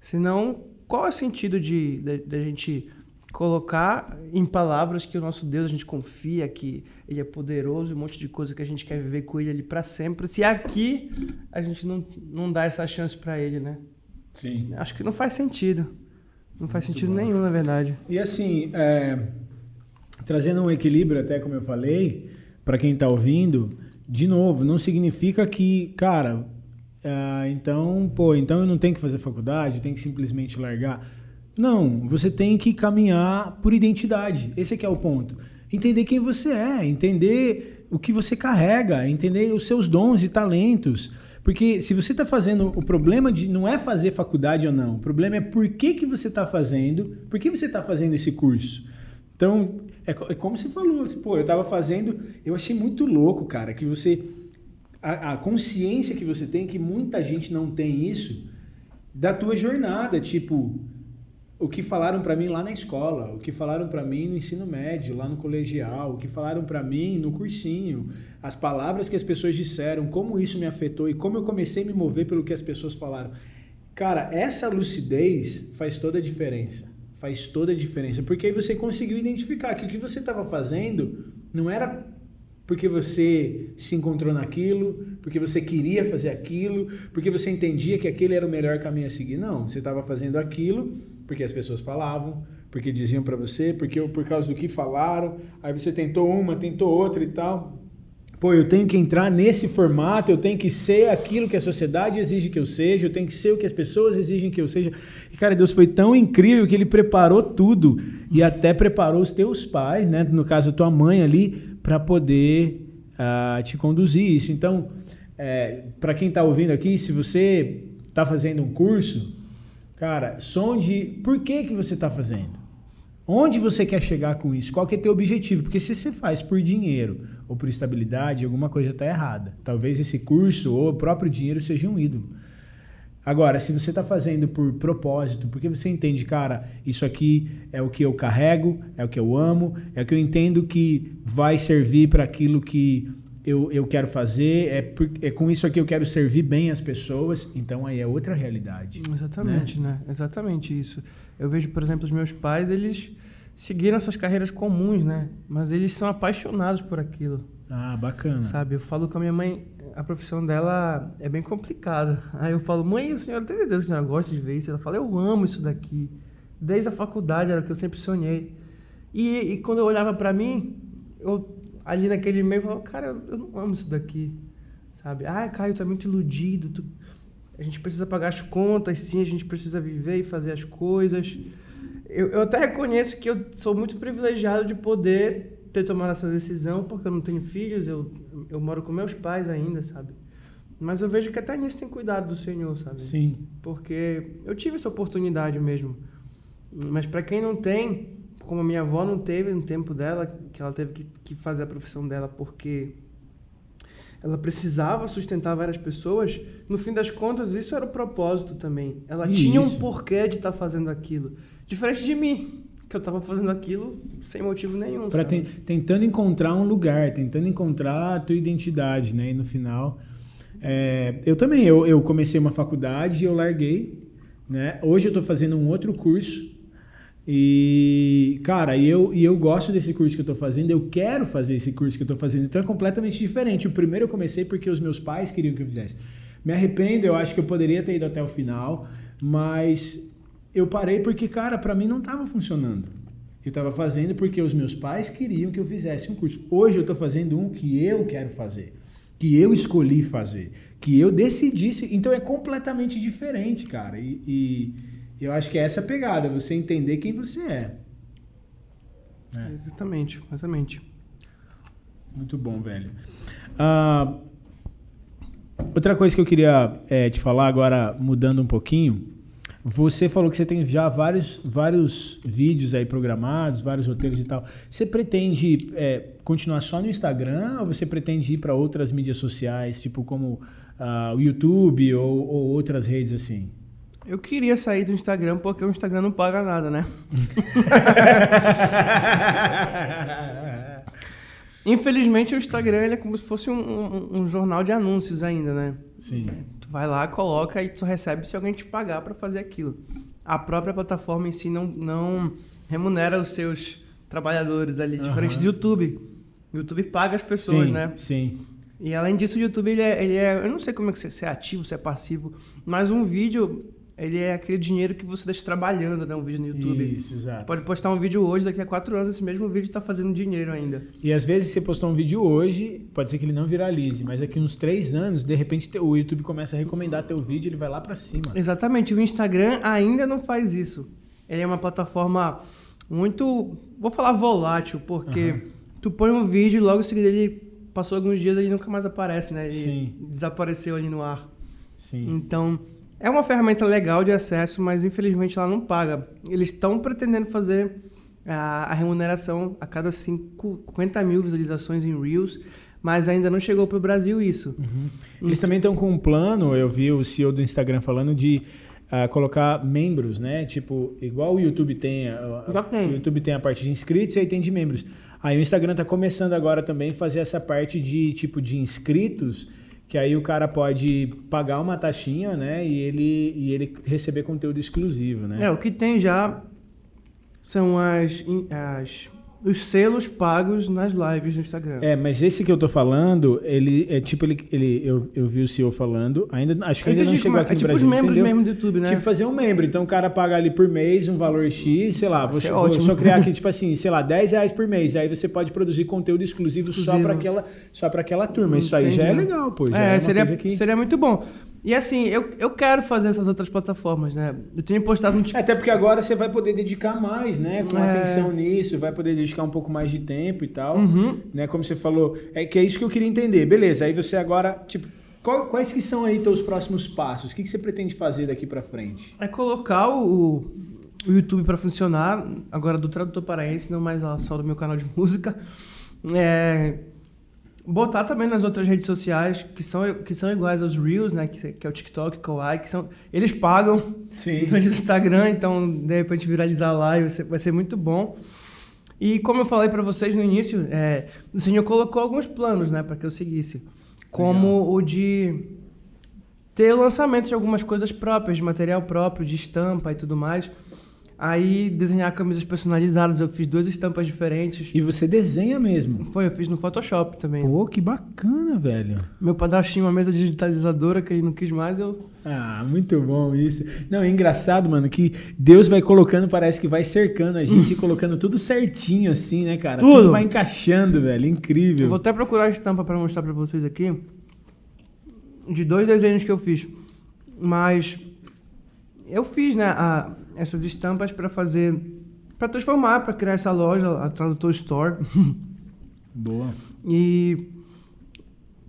Senão, qual é o sentido de, de, de a gente colocar em palavras que o nosso Deus a gente confia que ele é poderoso, um monte de coisa que a gente quer viver com ele ali para sempre. Se aqui a gente não, não dá essa chance para ele, né? Sim. Acho que não faz sentido. Não faz Muito sentido bom. nenhum, na verdade. E assim, é, trazendo um equilíbrio, até como eu falei, para quem está ouvindo, de novo, não significa que, cara, é, então, pô, então eu não tenho que fazer faculdade, tenho que simplesmente largar. Não, você tem que caminhar por identidade. Esse é é o ponto. Entender quem você é, entender o que você carrega, entender os seus dons e talentos. Porque se você está fazendo, o problema de não é fazer faculdade ou não, o problema é por que, que você está fazendo, por que você está fazendo esse curso. Então, é, é como você falou, assim, pô, eu estava fazendo, eu achei muito louco, cara, que você, a, a consciência que você tem, que muita gente não tem isso, da tua jornada, tipo, o que falaram para mim lá na escola, o que falaram para mim no ensino médio, lá no colegial, o que falaram para mim no cursinho, as palavras que as pessoas disseram, como isso me afetou e como eu comecei a me mover pelo que as pessoas falaram. Cara, essa lucidez faz toda a diferença. Faz toda a diferença, porque aí você conseguiu identificar que o que você estava fazendo não era porque você se encontrou naquilo, porque você queria fazer aquilo, porque você entendia que aquele era o melhor caminho a seguir. Não, você estava fazendo aquilo porque as pessoas falavam, porque diziam para você, porque por causa do que falaram, aí você tentou uma, tentou outra e tal. Pô, eu tenho que entrar nesse formato, eu tenho que ser aquilo que a sociedade exige que eu seja, eu tenho que ser o que as pessoas exigem que eu seja. E cara, Deus foi tão incrível que ele preparou tudo e até preparou os teus pais, né, no caso a tua mãe ali, para poder uh, te conduzir isso. Então, é, para quem está ouvindo aqui, se você está fazendo um curso, Cara, sonde por que, que você está fazendo. Onde você quer chegar com isso? Qual que é teu objetivo? Porque se você faz por dinheiro ou por estabilidade, alguma coisa está errada. Talvez esse curso ou o próprio dinheiro seja um ídolo. Agora, se você está fazendo por propósito, porque você entende, cara, isso aqui é o que eu carrego, é o que eu amo, é o que eu entendo que vai servir para aquilo que eu, eu quero fazer, é, por, é com isso aqui eu quero servir bem as pessoas, então aí é outra realidade. Exatamente, né? né? Exatamente isso. Eu vejo, por exemplo, os meus pais, eles seguiram suas carreiras comuns, né? Mas eles são apaixonados por aquilo. Ah, bacana. Sabe, eu falo com a minha mãe, a profissão dela é bem complicada. Aí eu falo, mãe, a senhora tem certeza que a senhora gosta de ver isso? Ela fala, eu amo isso daqui. Desde a faculdade era o que eu sempre sonhei. E, e quando eu olhava para mim, eu ali naquele meio, falava, cara, eu não amo isso daqui, sabe? Ah, Caio, tu é muito iludido, tu... a gente precisa pagar as contas, sim, a gente precisa viver e fazer as coisas. Eu, eu até reconheço que eu sou muito privilegiado de poder ter tomado essa decisão, porque eu não tenho filhos, eu, eu moro com meus pais ainda, sabe? Mas eu vejo que até nisso tem cuidado do Senhor, sabe? Sim. Porque eu tive essa oportunidade mesmo. Mas para quem não tem, como a minha avó não teve no tempo dela, que ela teve que, que fazer a profissão dela porque ela precisava sustentar várias pessoas, no fim das contas, isso era o propósito também. Ela Isso. tinha um porquê de estar fazendo aquilo. Diferente de mim, que eu estava fazendo aquilo sem motivo nenhum. Pra ten- tentando encontrar um lugar, tentando encontrar a tua identidade, né? E no final. é, eu também, eu, eu comecei uma faculdade e eu larguei, né? Hoje eu tô fazendo um outro curso. E, cara, e eu, e eu gosto desse curso que eu tô fazendo, eu quero fazer esse curso que eu tô fazendo, então é completamente diferente. O primeiro eu comecei porque os meus pais queriam que eu fizesse. Me arrependo, eu acho que eu poderia ter ido até o final, mas eu parei porque, cara, pra mim não tava funcionando. Eu estava fazendo porque os meus pais queriam que eu fizesse um curso. Hoje eu estou fazendo um que eu quero fazer, que eu escolhi fazer, que eu decidi. Então é completamente diferente, cara. E, e eu acho que é essa a pegada, você entender quem você é. É. Exatamente, exatamente. Muito bom, velho. Ah, outra coisa que eu queria eh, te falar agora, mudando um pouquinho. Você falou que você tem já vários, vários vídeos aí programados, vários roteiros e tal. Você pretende eh, continuar só no Instagram ou você pretende ir para outras mídias sociais, tipo como ah, o YouTube ou, ou outras redes assim? Eu queria sair do Instagram porque o Instagram não paga nada, né? Infelizmente o Instagram é como se fosse um, um- um jornal de anúncios ainda, né? Sim. Vai lá, coloca e tu só recebe se alguém te pagar para fazer aquilo. A própria plataforma em si não, não remunera os seus trabalhadores ali, diferente Aham. do YouTube. O YouTube paga as pessoas, sim, né? Sim. E além disso, o YouTube, ele é, ele é- Eu não sei como é que se se é ativo, se é passivo, mas um vídeo, ele é aquele dinheiro que você deixa trabalhando, né? Um vídeo no YouTube. Isso, exato. Pode postar um vídeo hoje, daqui a quatro anos, esse mesmo vídeo tá fazendo dinheiro ainda. E às vezes você postou um vídeo hoje, pode ser que ele não viralize, mas daqui uns três anos, de repente te- o YouTube começa a recomendar teu vídeo, ele vai lá pra cima. Exatamente, o Instagram ainda não faz isso. Ele é uma plataforma muito, vou falar volátil, porque Aham. tu põe um vídeo e logo em seguida ele passou alguns dias e ele nunca mais aparece, né? Ele Sim. desapareceu ali no ar. Sim. Então, é uma ferramenta legal de acesso, mas infelizmente ela não paga. Eles estão pretendendo fazer a, a remuneração a cada 50 mil visualizações em Reels, mas ainda não chegou para o Brasil isso. Eles também estão com um plano, eu vi o CEO do Instagram falando de ah, colocar membros, né? Tipo, igual o YouTube tem, Já tem. o YouTube tem a parte de inscritos e aí tem de membros. Aí o Instagram tá começando agora também a fazer essa parte de tipo de inscritos, que aí o cara pode pagar uma taxinha, né? E ele, e ele receber conteúdo exclusivo, né? É, o que tem já são as, as os selos pagos nas lives do Instagram. É, mas esse que eu tô falando, ele é tipo, ele, ele eu, eu vi o CEO falando, ainda, acho que Eu ainda não entendi chegou como é, aqui é no tipo Brasil, os membros entendeu? mesmo do YouTube, né? Tipo, fazer um membro. Então o cara paga ali por mês um valor X, sei lá, vou, é vou só criar aqui, tipo assim, sei lá, 10 reais por mês. Aí você pode produzir conteúdo exclusivo, só Exclusivo. para aquela, só pra aquela turma. Isso aí já é legal, pô. É, é, seria, que... seria muito bom. E assim, eu, eu quero fazer essas outras plataformas, né? Eu tenho postado no TikTok. Até porque agora você vai poder dedicar mais, né? Com É. atenção nisso, vai poder dedicar um pouco mais de tempo e tal. Uhum. Né? Como você falou, é que é isso que eu queria entender. Beleza, aí você agora, tipo, qual- quais que são aí teus próximos passos? O que, que você pretende fazer daqui pra frente? É colocar o, o YouTube para funcionar, agora do tradutor paraense, não mais só do meu canal de música. É, botar também nas outras redes sociais, que são, que são iguais aos Reels, né? Que, que é o TikTok, Kawaii, que são. Eles pagam Sim. no Instagram, então de repente viralizar lá vai ser, vai ser muito bom. E como eu falei para vocês no início, é, o Senhor colocou alguns planos, né, para que eu seguisse, como o de ter o lançamento de algumas coisas próprias, de material próprio, de estampa e tudo mais. Aí desenhar camisas personalizadas, eu fiz duas estampas diferentes. E você desenha mesmo. Foi, eu fiz no Photoshop também. Pô, que bacana, velho. Meu padrasto tinha uma mesa digitalizadora que ele não quis mais, eu Ah, muito bom isso. Não, é engraçado, mano, que Deus vai colocando, parece que vai cercando a gente, e colocando tudo certinho assim, né, cara? Tudo. vai encaixando, velho. Incrível. Eu vou até procurar a estampa para mostrar para vocês aqui. De dois desenhos que eu fiz. Mas eu fiz, né, a- essas estampas para fazer para transformar, para criar essa loja, a Tradutor Store. Boa. E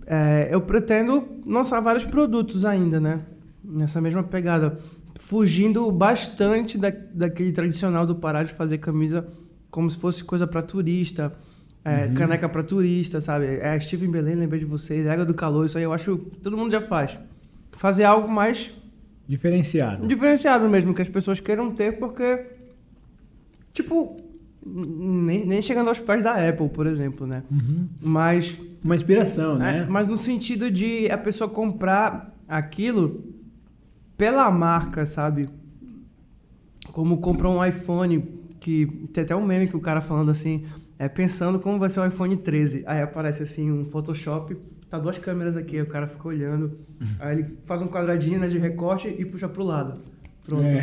é, eu pretendo lançar vários produtos ainda, né? Nessa mesma pegada. Fugindo bastante da, daquele tradicional do Pará de fazer camisa como se fosse coisa para turista, é, caneca para turista, sabe? É Steven Belém, lembrei de vocês, Água do Calor, isso aí eu acho que todo mundo já faz. Fazer algo mais Diferenciado. diferenciado mesmo, que as pessoas queiram ter, porque, tipo, nem, nem chegando aos pés da Apple, por exemplo, né? Mas Uma inspiração, é, né? mas no sentido de a pessoa comprar aquilo pela marca, sabe? Como compra um iPhone, que tem até um meme que o cara falando assim, é pensando como vai ser o iPhone 13. Aí aparece assim um Photoshop, tá duas câmeras aqui, aí o cara fica olhando, aí ele faz um quadradinho né, de recorte e puxa pro lado. Pronto. É.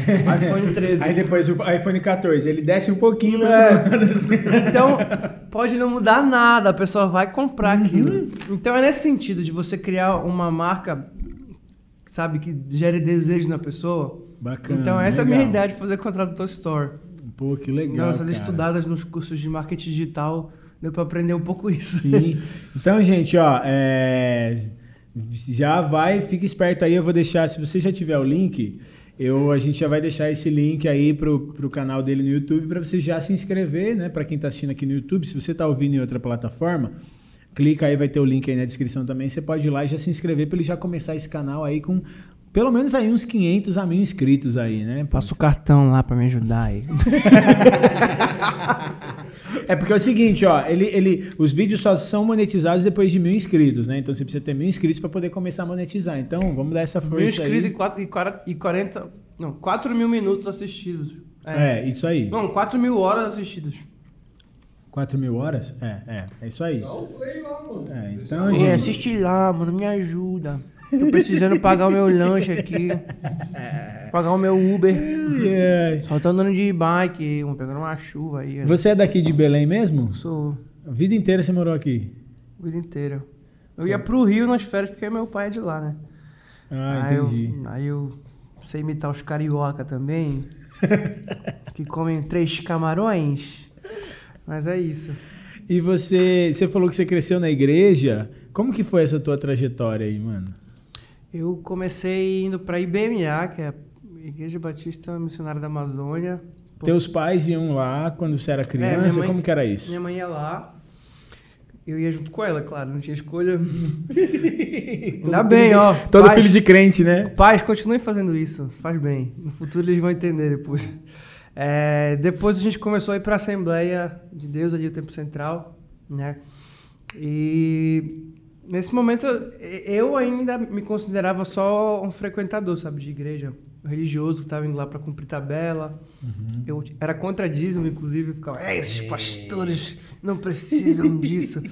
iPhone 13. Aí depois o iPhone 14, ele desce um pouquinho, É. Então, pode não mudar nada, a pessoa vai comprar aquilo. Então, é nesse sentido de você criar uma marca, sabe, que gere desejo na pessoa. Bacana, Então, essa é a minha legal. ideia de fazer Contrator Store. Pô, que legal. Nossas cara. estudadas nos cursos de marketing digital, deu pra aprender um pouco isso. Sim. Então, gente, ó, é, já vai, fica esperto aí, eu vou deixar, se você já tiver o link, eu, a gente já vai deixar esse link aí pro, pro canal dele no YouTube para você já se inscrever, né? Para quem tá assistindo aqui no YouTube, se você tá ouvindo em outra plataforma, clica aí, vai ter o link aí na descrição também, você pode ir lá e já se inscrever para ele já começar esse canal aí com pelo menos aí uns 500 a mil inscritos aí, né? Passa o cartão lá pra me ajudar aí. É porque é o seguinte, ó, ele, ele, os vídeos só são monetizados depois de mil inscritos, né? Então você precisa ter mil inscritos para poder começar a monetizar. Então vamos dar essa força Mil inscritos e, aí. quatro- e quara- e 40. Não, 4 mil minutos assistidos. É, isso aí. Não, 4 mil horas assistidas. 4 mil horas? É, é, é isso aí. Dá o play lá, mano. É, então, É, gente, assiste lá, mano, me ajuda. Tô precisando pagar o meu lanche aqui. Pagar o meu Uber. é. Só tô andando de bike, pegando uma chuva aí. né? você é daqui de Belém mesmo? Sou A vida inteira você morou aqui? a vida inteira. Eu ia pro Rio nas férias porque meu pai é de lá, né? Ah, aí entendi. Eu, aí eu sei imitar os carioca também. que comem três camarões. Mas é isso. E você, você falou que você cresceu na igreja. Como que foi essa tua trajetória aí, mano? Eu comecei indo pra IBMA, que é a Igreja Batista Missionária da Amazônia. Pô, Teus pais iam lá quando você era É, criança? mãe- Como que era isso? Minha mãe ia lá. Eu ia junto com ela, claro, não tinha escolha. Ainda bem, ó. Todo pais, filho de crente, né? Pais, continuem fazendo isso. Faz bem. No futuro eles vão entender depois. É, depois a gente começou a ir pra Assembleia de Deus ali, o Tempo Central, né? E nesse momento eu ainda me considerava só um frequentador, sabe, de igreja. Um religioso que estava indo lá para cumprir tabela. Eu era contra dízimo, inclusive. Ficava, é, esses pastores não precisam disso.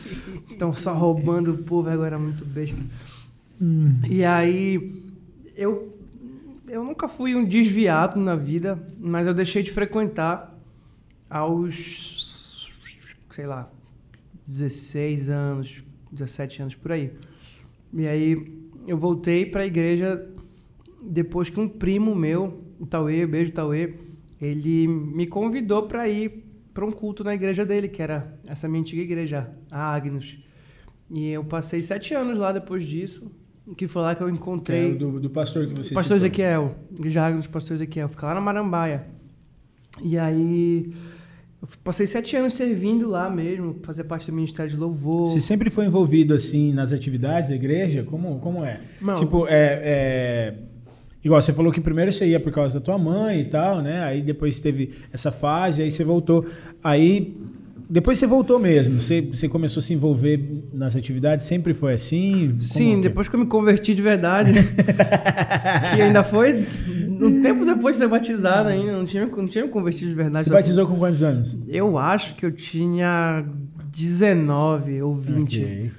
Estão só roubando o povo, agora é muito besta. E aí, eu, eu nunca fui um desviado na vida, mas eu deixei de frequentar aos, sei lá, 16 anos, 17 anos por aí. E aí, eu voltei para a igreja depois que um primo meu, o Tauê, beijo Tauê, ele me convidou para ir para um culto na igreja dele, que era essa minha antiga igreja, a Agnus. E eu passei sete anos lá depois disso, que foi lá que eu é encontrei o do, do pastor que você Pastor citou. Ezequiel, igreja Agnus, Pastor Ezequiel, fica lá na Marambaia. E aí, eu passei sete anos servindo lá mesmo, fazer parte do Ministério de Louvor. Você sempre foi envolvido assim nas atividades da igreja? Como, como é? Não. Tipo, é, é- Igual você falou que primeiro você ia por causa da tua mãe e tal, né? Aí depois teve essa fase, aí você voltou. Aí. Depois você voltou mesmo. Você, você começou a se envolver nas atividades? Sempre foi assim? Como Sim, que é? depois que eu me converti de verdade. que ainda foi um tempo depois de ser batizado ainda, não tinha, não tinha me convertido de verdade. Você batizou com quantos anos? Eu acho que eu tinha 19 ou 20. Ok.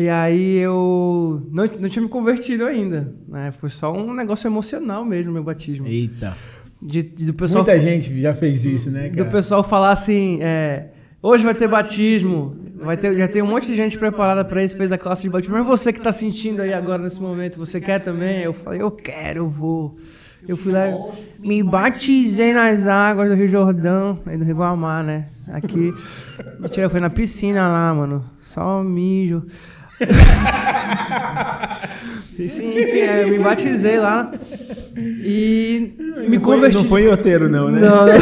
E aí eu não, não tinha me convertido ainda, né? Foi só um negócio emocional mesmo, meu batismo. Eita. De, de- do pessoal, Muita gente já fez isso, né, do cara? pessoal falar assim, é, hoje vai ter batismo, vai ter, já tem um monte de gente preparada para isso, fez a classe de batismo. Mas você que tá sentindo aí agora nesse momento, você quer também? Eu falei, eu quero, eu vou. Eu fui lá, me batizei nas águas do Rio Jordão, aí do Rio Guamá, né? Aqui. Mentira, foi na piscina lá, mano. Só mijo. E sim, enfim, eu me batizei lá. E me não foi, converti. não foi em outeiro, não, né? Não, né?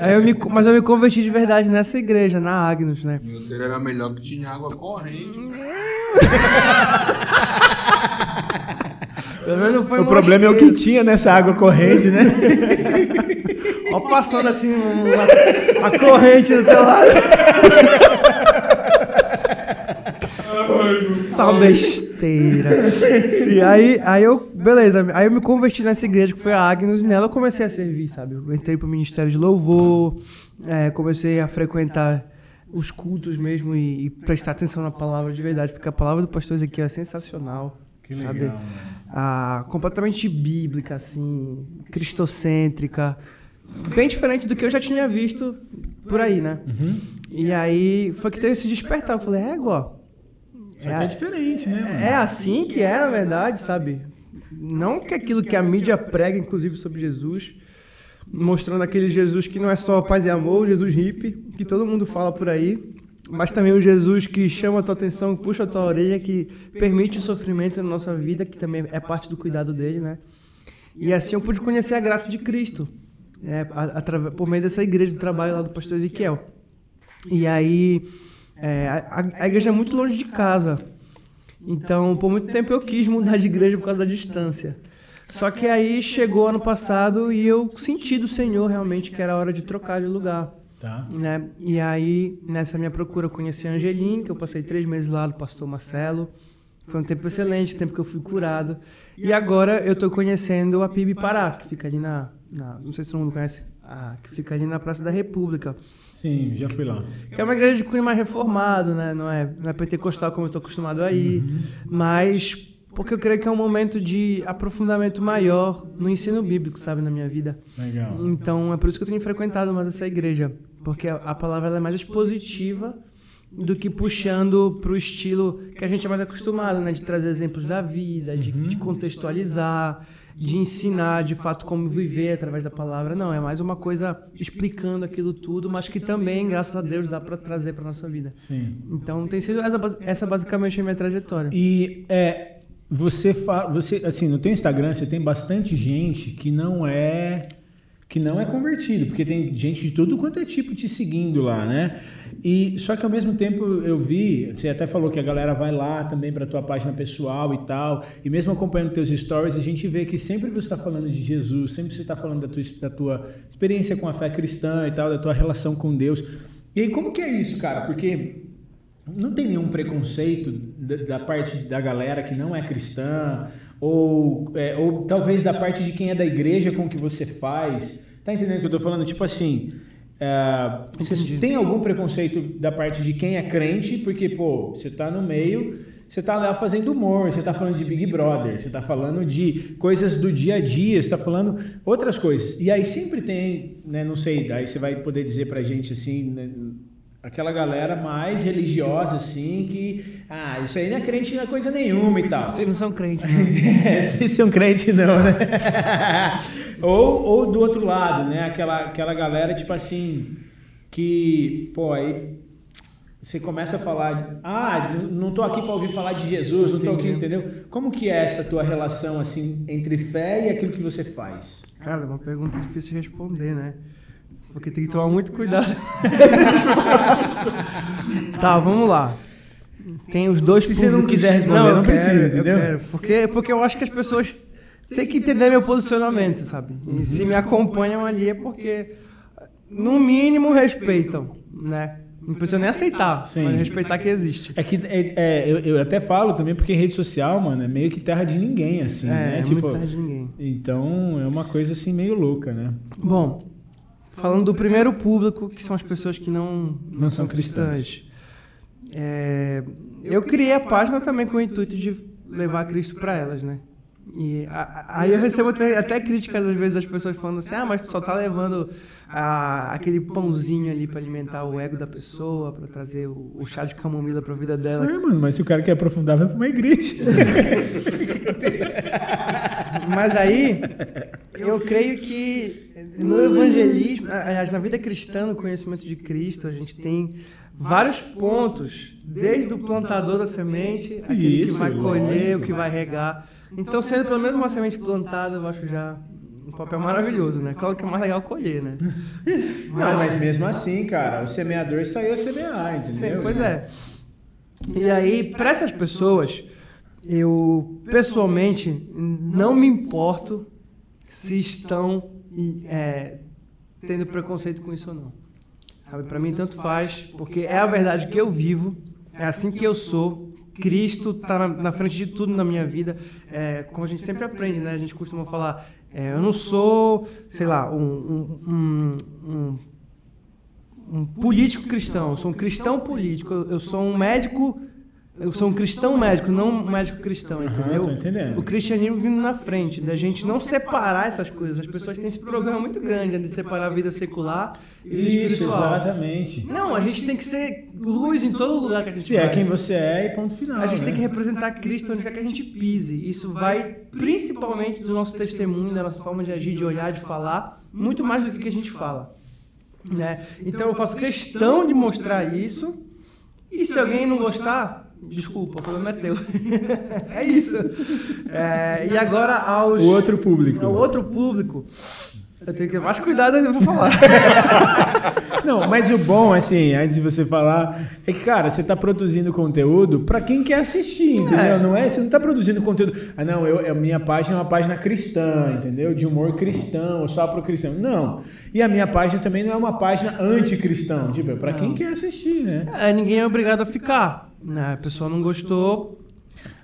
Aí eu me, mas eu me converti de verdade nessa igreja, na Agnus, né? Meu Deus, era melhor que tinha água corrente. Pelo menos não foi O problema é o que tinha nessa água corrente, né? Ó, passando assim uma, a corrente do teu lado. Só besteira. Sim, aí, aí eu, beleza, aí eu me converti nessa igreja que foi a Agnus e nela eu comecei a servir, sabe? Eu entrei pro ministério de louvor, é, comecei a frequentar os cultos mesmo e, e prestar atenção na palavra de verdade, porque a palavra do pastor Ezequiel é sensacional. Que sabe? legal, mano. Ah, completamente bíblica, assim, cristocêntrica, bem diferente do que eu já tinha visto por aí, né? E aí foi que teve esse despertar. Eu falei, é, igual. Só que é diferente, né? mano? É assim que é, na verdade, sabe? Não que aquilo que a mídia prega, inclusive, sobre Jesus, mostrando aquele Jesus que não é só paz e amor, Jesus hippie, que todo mundo fala por aí, mas também o Jesus que chama a tua atenção, puxa a tua orelha, que permite o sofrimento na nossa vida, que também é parte do cuidado dele, né? E assim eu pude conhecer a graça de Cristo, né? por meio dessa igreja do trabalho lá do pastor Ezequiel. E aí, é, a, a igreja é muito longe de casa. Então, por muito tempo eu quis mudar de igreja por causa da distância. Só que aí chegou ano passado e eu senti do Senhor realmente que era hora de trocar de lugar. Tá. Né? E aí, nessa minha procura, eu conheci a Angeline, que eu passei três meses lá do pastor Marcelo. Foi um tempo excelente, tempo que eu fui curado. E agora eu estou conhecendo a PIB Pará, que fica ali na, na- Não sei se todo mundo conhece. Ah, que fica ali na Praça da República. Sim, já fui lá. Que é uma igreja de cunho mais reformado, né? Não é, não é pentecostal como eu estou acostumado a ir. Mas porque eu creio que é um momento de aprofundamento maior no ensino bíblico, sabe, na minha vida. Legal. Então é por isso que eu tenho frequentado mais essa igreja. Porque a, palavra é mais expositiva do que puxando para o estilo que a gente é mais acostumado, né? De trazer exemplos da vida, de, de contextualizar, de ensinar de fato como viver através da palavra. Não, é mais uma coisa explicando aquilo tudo, mas que também, graças a Deus, dá para trazer para nossa vida. Sim. Então tem sido essa, essa basicamente a minha trajetória. E é, você fala, você assim, no teu Instagram você tem bastante gente que não é que não é convertido, porque tem gente de todo quanto é tipo te seguindo lá, né? E só que ao mesmo tempo eu vi, você até falou que a galera vai lá também para tua página pessoal e tal, e mesmo acompanhando teus stories, a gente vê que sempre você está falando de Jesus, sempre você está falando da tua, da tua experiência com a fé cristã e tal, da tua relação com Deus. E aí como que é isso, cara? Porque não tem nenhum preconceito da, da parte da galera que não é cristã, ou, é, ou talvez da parte de quem é da igreja com o que você faz. Tá entendendo o que eu tô falando? Tipo assim, é, você tem algum preconceito da parte de quem é crente, porque, pô, você tá no meio, você tá lá fazendo humor, você tá falando de Big Brother, você tá falando de coisas do dia a dia, você tá falando outras coisas. E aí sempre tem, né, não sei, daí você vai poder dizer pra gente assim, né, aquela galera mais religiosa, assim, que, ah, isso aí não é crente, não é coisa nenhuma e tal. Vocês não são crentes, né? É, Vocês são crente não, né? ou, ou do outro lado, né? Aquela, aquela galera, tipo assim, que, pô, aí você começa a falar, ah, não tô aqui para ouvir falar de Jesus, não tô aqui, entendeu? Como que é essa tua relação, assim, entre fé e aquilo que você faz? Cara, é uma pergunta difícil de responder, né? Porque tem que tomar muito cuidado. tá, vamos lá. Tem os dois Se você não quiser responder, eu não quero, precisa, eu entendeu? quero. Porque, porque eu acho que as pessoas têm que entender meu posicionamento, sabe? E se me acompanham ali é porque, no mínimo, respeitam, né? Não precisa nem aceitar, Sim. mas respeitar que existe. É que é, é, eu, eu até falo também porque rede social, mano, é meio que terra de ninguém, assim, É, né? é muito tarde de ninguém. Então é uma coisa assim meio louca, né? Bom, falando do primeiro público, que são as pessoas que não, não, são cristãs. É, eu criei a página também com o intuito de levar Cristo para elas, né? E aí eu recebo até, até críticas às vezes das pessoas falando assim: ah, mas tu só tá levando a- aquele pãozinho ali para alimentar o ego da pessoa, para trazer o, o chá de camomila para a vida dela. É, mano, mas se o cara quer aprofundar, vai pra uma igreja. Mas aí, eu creio que no evangelismo, aliás, na vida cristã, no conhecimento de Cristo, a gente tem vários pontos, desde o plantador da semente, aquele Isso, que vai colher, o que vai regar. Então, sendo pelo menos uma semente plantada, eu acho já um papel maravilhoso, né? Claro que é mais legal colher, né? Não, mas mesmo assim, cara, o semeador saiu a semear, entendeu? Sim, pois é. E aí, para essas pessoas, eu pessoalmente não me importo se estão é, tendo preconceito com isso ou não. Sabe, para mim tanto faz, porque é a verdade que eu vivo, é assim que eu sou. Cristo está na, na frente de tudo na minha vida. É, como a gente sempre aprende, né? A gente costuma falar, é, eu não sou, sei lá, um, um- um- um político cristão, eu sou um cristão político, eu sou um médico, eu sou um cristão médico, não um médico cristão, entendeu? tô entendendo. O cristianismo vindo na frente, da gente não separar essas coisas. As pessoas têm esse problema muito grande de separar a vida secular e vida Isso, espiritual. exatamente. Não, a gente tem que ser luz em todo lugar que a gente Se é vai. quem você é e ponto final. A gente né? tem que representar Cristo onde quer que a gente pise. Isso vai principalmente do nosso testemunho, da nossa forma de agir, de olhar, de falar, muito mais do que que a gente fala. Né? Então eu faço questão de mostrar isso. E se alguém não gostar, desculpa, o problema é teu. é isso. É, e agora aos. O outro público. ao outro público. Eu tenho que ter mais cuidado ainda pra falar. Não, mas o bom, assim, antes de você falar, é que, cara, você tá produzindo conteúdo pra quem quer assistir, entendeu? É. Não é? Você não tá produzindo conteúdo. Ah, não, eu, a minha página é uma página cristã, entendeu? De humor cristão, só pro cristão. Não. E a minha página também não é uma página anticristão. Tipo, é pra quem quer assistir, né? É, ninguém é obrigado a ficar. Né? A pessoa não gostou.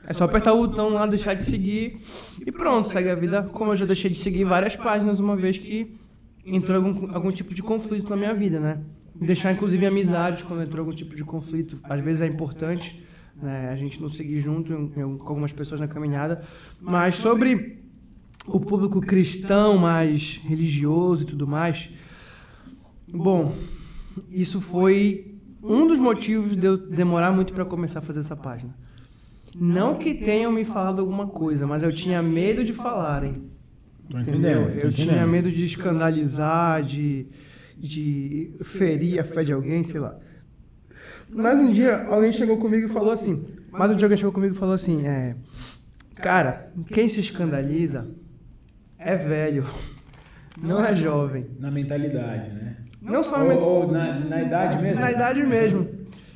É só apertar o botão lá, deixar de seguir e pronto, segue a vida. Como eu já deixei de seguir várias páginas uma vez que entrou algum, algum tipo de conflito na minha vida, né? Deixar inclusive amizades quando entrou algum tipo de conflito, às vezes é importante, né? A gente não seguir junto com algumas pessoas na caminhada. Mas sobre o público cristão mais religioso e tudo mais, bom, isso foi um dos motivos de eu demorar muito para começar a fazer essa página. Não que tenham me falado alguma coisa, mas eu tinha medo de falarem. Entendeu? Eu tinha medo de escandalizar, de, de ferir a fé de alguém, sei lá. Mas um dia alguém chegou comigo e falou assim. Mas um dia alguém chegou comigo e falou assim: é, Cara, quem se escandaliza é velho, não é jovem. Na mentalidade, né? Não só Ou, ou na, na idade mesmo? na idade mesmo.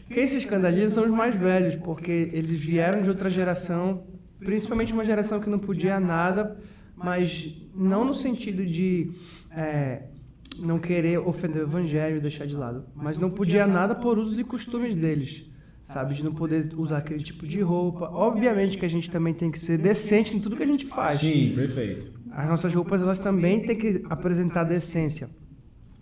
Quem se escandaliza são os mais velhos, porque eles vieram de outra geração, principalmente uma geração que não podia nada, mas não no sentido de é, não querer ofender o evangelho e deixar de lado, mas não podia nada por usos e costumes deles. Sabe, de não poder usar aquele tipo de roupa. Obviamente que a gente também tem que ser decente em tudo que a gente faz. Sim, perfeito. As nossas roupas elas também têm que apresentar decência.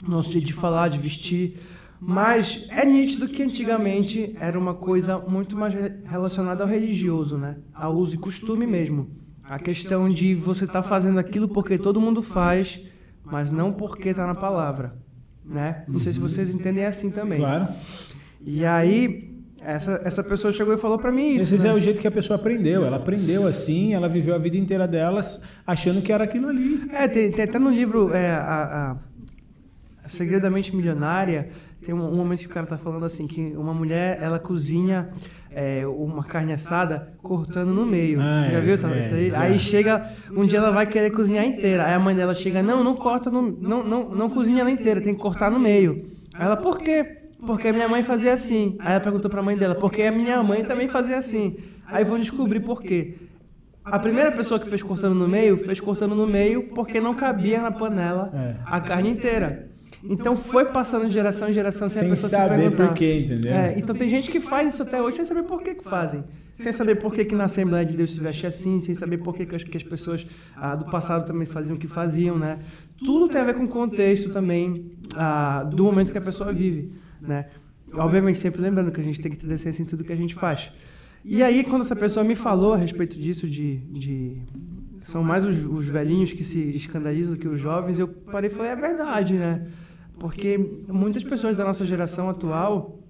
Nosso jeito de falar, de vestir. Mas é nítido que antigamente era uma coisa muito mais re- relacionada ao religioso, né? Ao uso e costume mesmo. A questão de você estar fazendo aquilo porque todo mundo faz, mas não porque está na palavra, né? Não sei se vocês entendem assim também. Claro. E aí essa, essa pessoa chegou e falou para mim isso. Esse né? é o jeito que a pessoa aprendeu. Ela aprendeu assim, ela viveu a vida inteira delas achando que era aquilo ali. É, tem, tem até no livro é, a, a Segredo da Mente Milionária, tem um, um momento que o cara tá falando assim, que uma mulher, ela cozinha é, uma carne assada cortando no meio. Ah, já é, viu essa, é, isso aí? já. Aí chega, um dia ela vai querer cozinhar inteira. Aí a mãe dela chega, não, não corta, no, não, não, não cozinha ela inteira, tem que cortar no meio. Aí ela, por quê? Porque a minha mãe fazia assim. Aí ela perguntou pra mãe dela, porque a minha mãe também fazia assim. Aí vão descobrir por quê. A primeira pessoa que fez cortando no meio, fez cortando no meio porque não cabia na panela É. a carne inteira. Então foi passando de geração em geração sem, Sem a pessoa se saber perguntar. por quê, entendeu? É, então tem gente que faz isso até hoje sem saber por que, que fazem. Sem saber por que, que na Assembleia de Deus se veste assim, sem saber por que, que as, que as pessoas ah, do passado também faziam o que faziam, né? Tudo tem a ver com o contexto também ah, do momento que a pessoa vive, né? Obviamente sempre lembrando que a gente tem que ter decência em tudo que a gente faz. E aí, quando essa pessoa me falou a respeito disso, de. de são mais os, os velhinhos que se escandalizam do que os jovens, eu parei e falei: é verdade, né? Porque muitas pessoas da nossa geração atual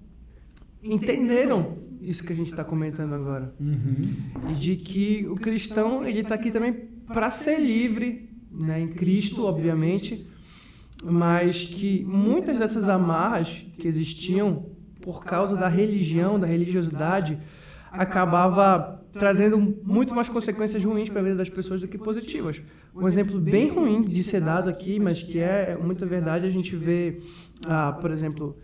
entenderam isso que a gente está comentando agora. E de que o cristão, ele está aqui também para ser livre, né, em Cristo, obviamente, mas que muitas dessas amarras que existiam por causa da religião, da religiosidade, acabava trazendo muito mais consequências ruins para a vida das pessoas do que positivas. Um exemplo bem ruim de ser dado aqui, mas que é muita verdade, a gente vê, ah, por exemplo,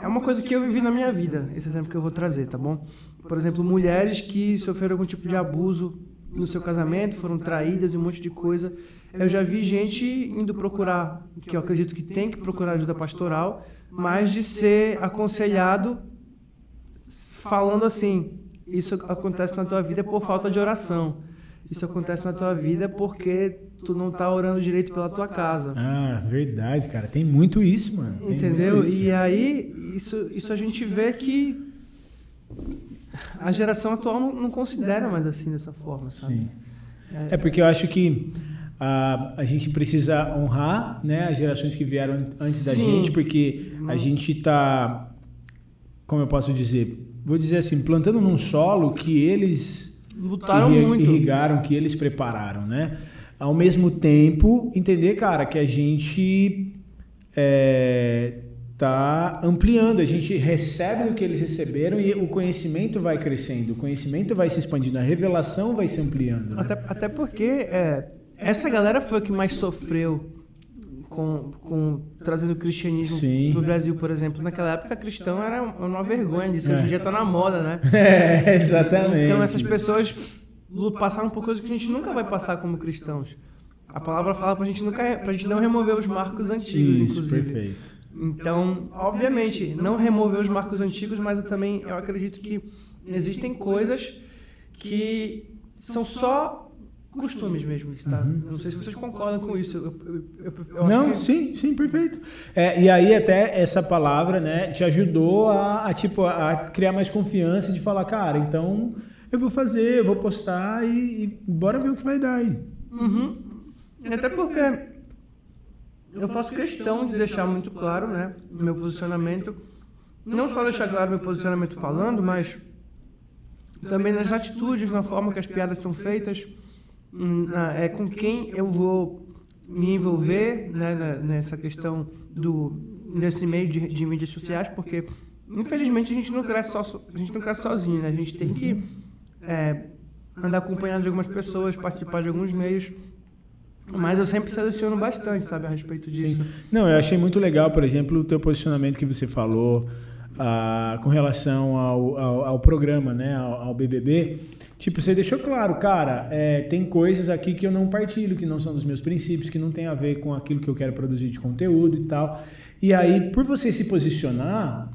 é uma coisa que eu vivi na minha vida, esse exemplo que eu vou trazer, tá bom? Por exemplo, mulheres que sofreram algum tipo de abuso no seu casamento, foram traídas e um monte de coisa. Eu já vi gente indo procurar, que eu acredito que tem que procurar ajuda pastoral, mas de ser aconselhado falando assim: isso acontece na tua vida por falta de oração. Isso acontece na tua vida porque tu não tá orando direito pela tua casa. Ah, verdade, cara. Tem muito isso, mano. Tem Entendeu? isso. E aí, isso, isso a gente vê que a geração atual não, não considera mais assim dessa forma, sabe? Sim. É porque eu acho que a, a gente precisa honrar né, as gerações que vieram antes da Sim. gente, porque a gente está, como eu posso dizer, vou dizer assim, plantando num solo que eles Lutaram muito. irrigaram, que eles prepararam, né? Ao mesmo tempo, entender, cara, que a gente é, tá ampliando, a gente recebe o que eles receberam e o conhecimento vai crescendo, o conhecimento vai se expandindo, a revelação vai se ampliando. né? Até, até porque é, essa galera foi a que mais sofreu com, com trazendo o cristianismo Sim. pro Brasil, por exemplo. Naquela época, cristão era uma vergonha disso. Hoje É. em dia tá na moda, né? É, exatamente. Então essas pessoas passaram por coisas que a gente nunca vai passar como cristãos. A palavra fala pra gente nunca pra gente não remover os marcos antigos, Isso, inclusive. perfeito. Então, obviamente, não remover os marcos antigos, mas eu também eu acredito que existem coisas que são só costumes mesmo, tá? Eu Não sei se vocês concordam com isso. Eu, eu- eu- eu acho Não, que- sim, sim, perfeito. É, e aí até essa palavra, né, te ajudou a, a, tipo a criar mais confiança de falar, cara, então eu vou fazer, eu vou postar e, e bora ver o que vai dar aí. Uhum. Até porque eu faço questão de deixar muito claro, né, meu posicionamento. Não só deixar claro meu posicionamento falando, mas também nas atitudes, na forma que as piadas são feitas, é com quem eu vou me envolver né, nessa questão do desse meio de, de mídias sociais, porque infelizmente a gente não cresce só a gente não cresce sozinho, né? A gente tem que é, andar acompanhado de algumas pessoas, participar de alguns meios. Mas eu sempre seleciono bastante, sabe, a respeito disso. Não, eu achei muito legal, por exemplo, o teu posicionamento que você falou com relação ao, ao, ao programa, né, ao, ao BBB. Tipo, você deixou claro, cara, é, tem coisas aqui que eu não partilho, que não são dos meus princípios, que não tem a ver com aquilo que eu quero produzir de conteúdo e tal. E aí, por você se posicionar,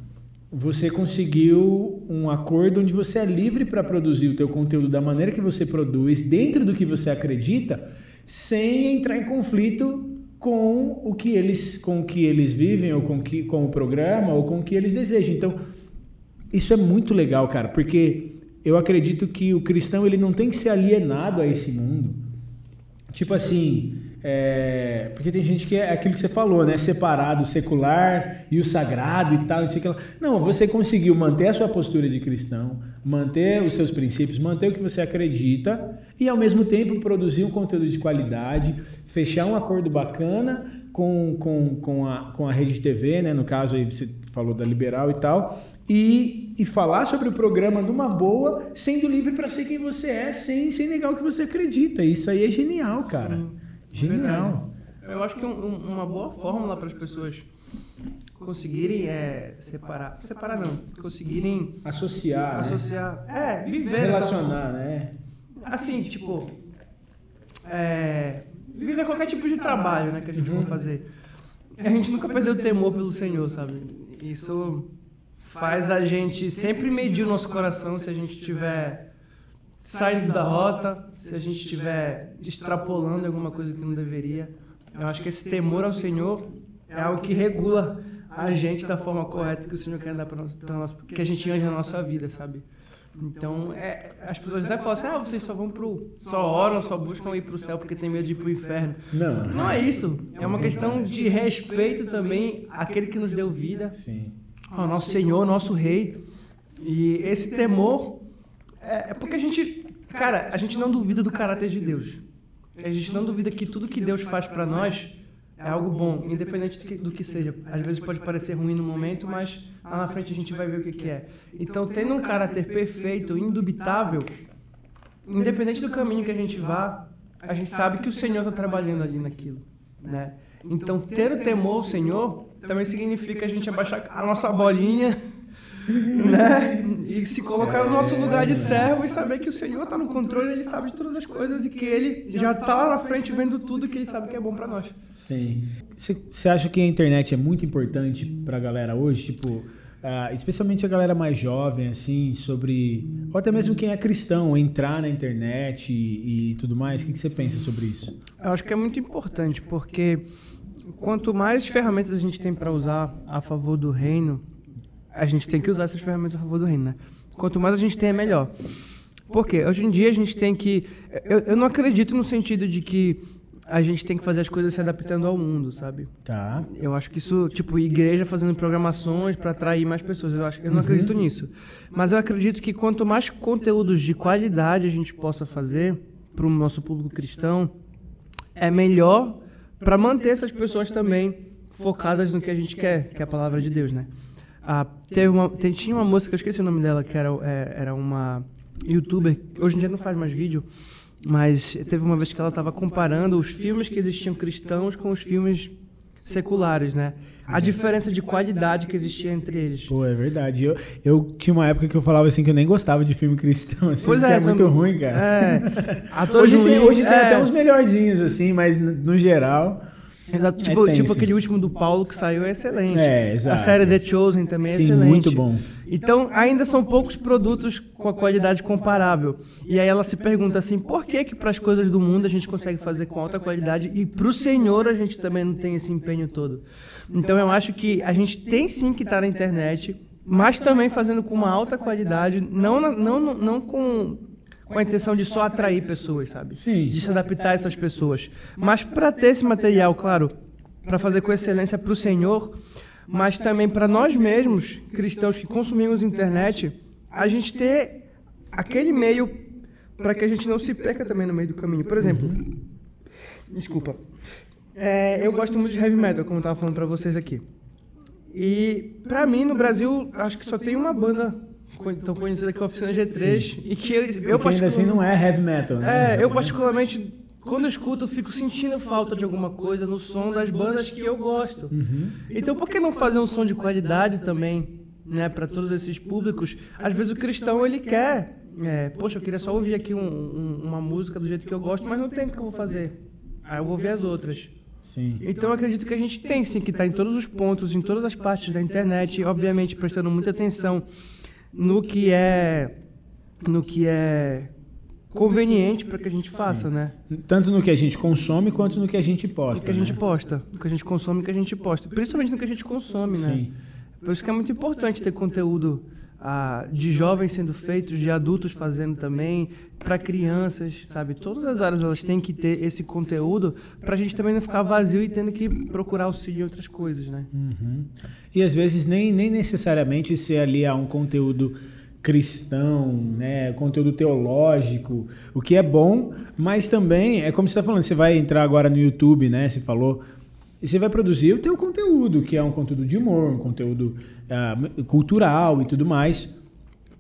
você conseguiu um acordo onde você é livre para produzir o teu conteúdo da maneira que você produz, dentro do que você acredita, sem entrar em conflito com o que eles, com o que eles vivem ou com, que, com o programa ou com o que eles desejam. Então, isso é muito legal, cara, porque eu acredito que o cristão ele não tem que ser alienado a esse mundo. Tipo assim, é, porque tem gente que é aquilo que você falou, né? Separado o secular e o sagrado e tal, não sei o que lá. Não, você conseguiu manter a sua postura de cristão, manter os seus princípios, manter o que você acredita e ao mesmo tempo produzir um conteúdo de qualidade, fechar um acordo bacana com, com, com, a, com a rede de TV, né? No caso aí você falou da Liberal e tal, e, e falar sobre o programa numa boa, sendo livre para ser quem você é, sem, sem negar o que você acredita. Isso aí é genial, cara. Genial. Eu acho que um- um- uma boa fórmula para as pessoas conseguirem é, separar. Separar não. Conseguirem Associar, né? associar. É, viver relacionar, né? assim, tipo, é, viver qualquer tipo de trabalho, né, que a gente for fazer. A gente nunca perdeu o temor pelo Senhor, sabe? Isso faz a gente sempre medir o nosso coração se a gente estiver saindo da rota, se a gente estiver extrapolando alguma coisa que não deveria. Eu acho que esse temor ao Senhor é algo que regula a gente da forma correta que o Senhor quer dar para nós, que a gente ande na nossa vida, sabe? Então, é, as pessoas até falam assim, ah, vocês só vão pro... Só oram, só buscam ir pro céu porque tem medo de ir pro inferno. Não, Não é isso. É uma questão de respeito também àquele que nos deu vida, Sim. ao nosso Senhor, nosso Rei. E esse temor é, é porque a gente cara, a gente não duvida do caráter de Deus. A gente não duvida que tudo que Deus faz para nós é algo bom, independente do que, do que, seja. Às vezes pode parecer ruim no momento, mas lá na frente a gente vai ver o que, que é. Então, tendo um caráter perfeito, indubitável, independente do caminho que a gente vá, a gente sabe que o Senhor está trabalhando ali naquilo, né? Então, ter o temor ao Senhor também significa a gente abaixar a nossa bolinha né? E se colocar no nosso lugar de servo e saber que o Senhor está no controle, Ele sabe de todas as coisas e que Ele já está lá na frente vendo tudo que Ele sabe que é bom para nós. Sim. Você acha que a internet é muito importante para a galera hoje? Tipo, uh, especialmente a galera mais jovem, assim, sobre. Ou até mesmo quem é cristão, entrar na internet e, e tudo mais? O que você pensa sobre isso? Eu acho que é muito importante, porque quanto mais ferramentas a gente tem para usar a favor do reino, a gente tem que usar essas ferramentas a favor do reino, né? Quanto mais a gente tem, é melhor. Por quê? Hoje em dia a gente tem que. Eu, eu não acredito no sentido de que a gente tem que fazer as coisas se adaptando ao mundo, sabe? Tá. Eu acho que isso, tipo, igreja fazendo programações para atrair mais pessoas, eu acho, eu não uhum. acredito nisso. Mas eu acredito que quanto mais conteúdos de qualidade a gente possa fazer para o nosso público cristão, é melhor para manter essas pessoas também focadas no que a gente quer, que é a palavra de Deus, né? Ah, teve uma, tinha uma moça, que eu esqueci o nome dela, que era, é, era uma youtuber, hoje em dia não faz mais vídeo, mas teve uma vez que ela estava comparando os filmes que existiam cristãos com os filmes seculares, né? A diferença de qualidade que existia entre eles. Pô, é verdade. Eu, eu tinha uma época que eu falava assim que eu nem gostava de filme cristão, assim, pois é, é muito ruim, cara. É. hoje tem, hoje é. tem até uns melhorzinhos, assim, mas no geral. Exato, é tipo, é tipo aquele último do Paulo que saiu é excelente. É, exato. A série The Chosen também é Sim, excelente. muito bom. Então, ainda são poucos produtos com a qualidade comparável. E aí ela se pergunta assim, por que que para as coisas do mundo a gente consegue fazer com alta qualidade e para o Senhor a gente também não tem esse empenho todo? Então, eu acho que a gente tem sim que estar na internet, mas também fazendo com uma alta qualidade, não, não, não, não com com a intenção de só atrair pessoas, sabe? Sim. De se adaptar a essas pessoas. Mas para ter esse material, claro, para fazer com excelência para o Senhor, mas também para nós mesmos, cristãos que consumimos internet, a gente ter aquele meio para que a gente não se perca também no meio do caminho. Por exemplo, uhum. desculpa, é, eu gosto muito de heavy metal, como eu estava falando para vocês aqui. E para mim no Brasil acho que só tem uma banda tão conhecida aqui, Oficina G3, Sim. e que eu, eu particularmente... assim não é heavy metal, né? É, eu particularmente, quando eu escuto, eu fico sentindo falta de alguma coisa no som das bandas que eu gosto. Uhum. Então, por que não fazer um som de qualidade também, né, para todos esses públicos? Às vezes o cristão, ele quer... É, Poxa, eu queria só ouvir aqui um, um, uma música do jeito que eu gosto, mas não tem o que eu vou fazer. Aí eu vou ouvir as outras. Sim. Então eu acredito que a gente tem sim que estar tá em todos os pontos, em todas as partes da internet, obviamente prestando muita atenção no que é no que é conveniente para que a gente faça, Sim. né? Tanto no que a gente consome quanto no que a gente posta. No que a gente né? posta, no que a gente consome, no que a gente posta, principalmente no que a gente consome, né? Sim. Por isso que é muito importante ter conteúdo ah, de jovens sendo feitos, de adultos fazendo também, para crianças, sabe? Todas as áreas elas têm que ter esse conteúdo para a gente também não ficar vazio e tendo que procurar auxílio em outras coisas, né? Uhum. E às vezes nem, nem necessariamente ser ali a um conteúdo cristão, né, conteúdo teológico, o que é bom, mas também é como você está falando, você vai entrar agora no YouTube, né? Você falou e você vai produzir o teu conteúdo, que é um conteúdo de humor, um conteúdo uh, cultural e tudo mais,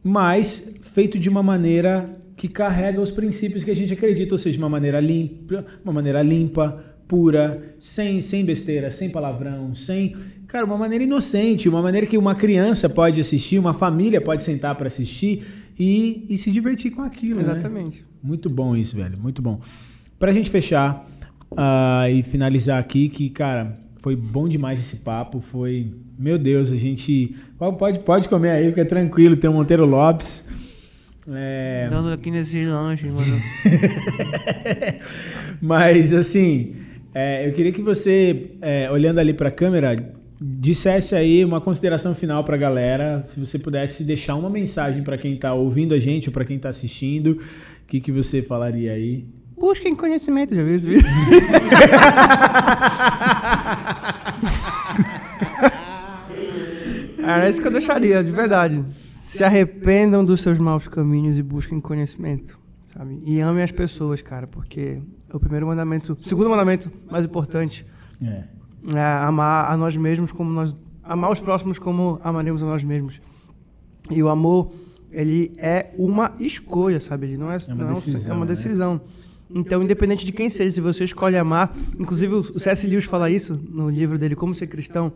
mas feito de uma maneira que carrega os princípios que a gente acredita, ou seja, de uma maneira limpa, uma maneira limpa, pura, sem, sem besteira, sem palavrão, sem Cara, uma maneira inocente, uma maneira que uma criança pode assistir, uma família pode sentar para assistir e, e, se divertir com aquilo. Né? Exatamente. Né? Muito bom isso, velho. Muito bom. Pra gente fechar uh, e finalizar aqui, que, cara, foi bom demais esse papo. Foi. Meu Deus, a gente. Pode, pode comer aí, fica tranquilo. Tem o Monteiro Lopes. É... Dando aqui nesse lanche, mano. Mas, assim, é, eu queria que você, é, olhando ali para a câmera, dissesse aí uma consideração final para a galera, se você pudesse deixar uma mensagem para quem está ouvindo a gente ou para quem está assistindo, o que, que você falaria aí? Busquem conhecimento, já viu esse vídeo? Era isso que eu deixaria, de verdade. Se arrependam dos seus maus caminhos e busquem conhecimento. sabe? E ame as pessoas, cara, porque é o primeiro mandamento, o segundo mandamento mais importante É. é amar a nós mesmos como nós amar os próximos como amaremos a nós mesmos. E o amor, ele é uma escolha, sabe? Ele não é, É uma não é decisão, é uma né? Então, independente de quem seja, se você escolhe amar, inclusive o C.S. Lewis fala isso no livro dele, Como Ser Cristão,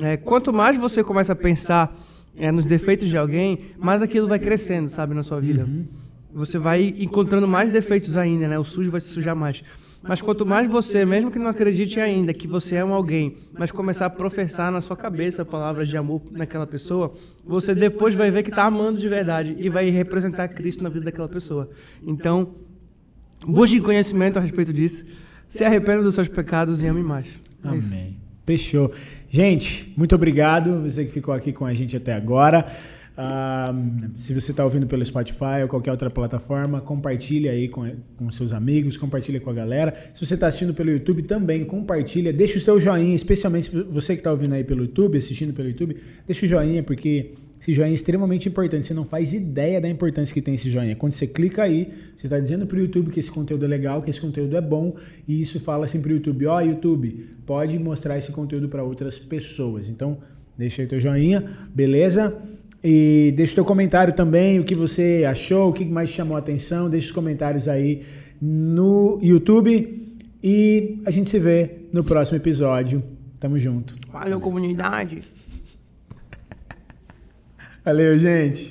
é, quanto mais você começa a pensar é, nos defeitos de alguém, mais aquilo vai crescendo, sabe, na sua vida. Você vai encontrando mais defeitos ainda, né? O sujo vai se sujar mais. Mas quanto mais você, mesmo que não acredite ainda que você é um alguém, mas começar a professar na sua cabeça palavras de amor naquela pessoa, você depois vai ver que está amando de verdade e vai representar Cristo na vida daquela pessoa. Então, busque conhecimento a respeito disso, se arrependa dos seus pecados e ame mais. É isso. Amém. Fechou. Gente, muito obrigado. Você que ficou aqui com a gente até agora. Ah, se você está ouvindo pelo Spotify ou qualquer outra plataforma, compartilha aí com, com seus amigos, compartilha com a galera. Se você está assistindo pelo YouTube, também compartilha. Deixa o seu joinha, especialmente você que está ouvindo aí pelo YouTube, assistindo pelo YouTube, deixa o joinha, porque esse joinha é extremamente importante. Você não faz ideia da importância que tem esse joinha. Quando você clica aí, você está dizendo para o YouTube que esse conteúdo é legal, que esse conteúdo é bom, e isso fala assim para o YouTube: ó, YouTube, pode mostrar esse conteúdo para outras pessoas. Então, deixa aí teu joinha, beleza? E deixa o teu comentário também, o que você achou, o que mais chamou a atenção. Deixa os comentários aí no YouTube. E a gente se vê no próximo episódio. Tamo junto. Valeu, comunidade! Valeu, gente.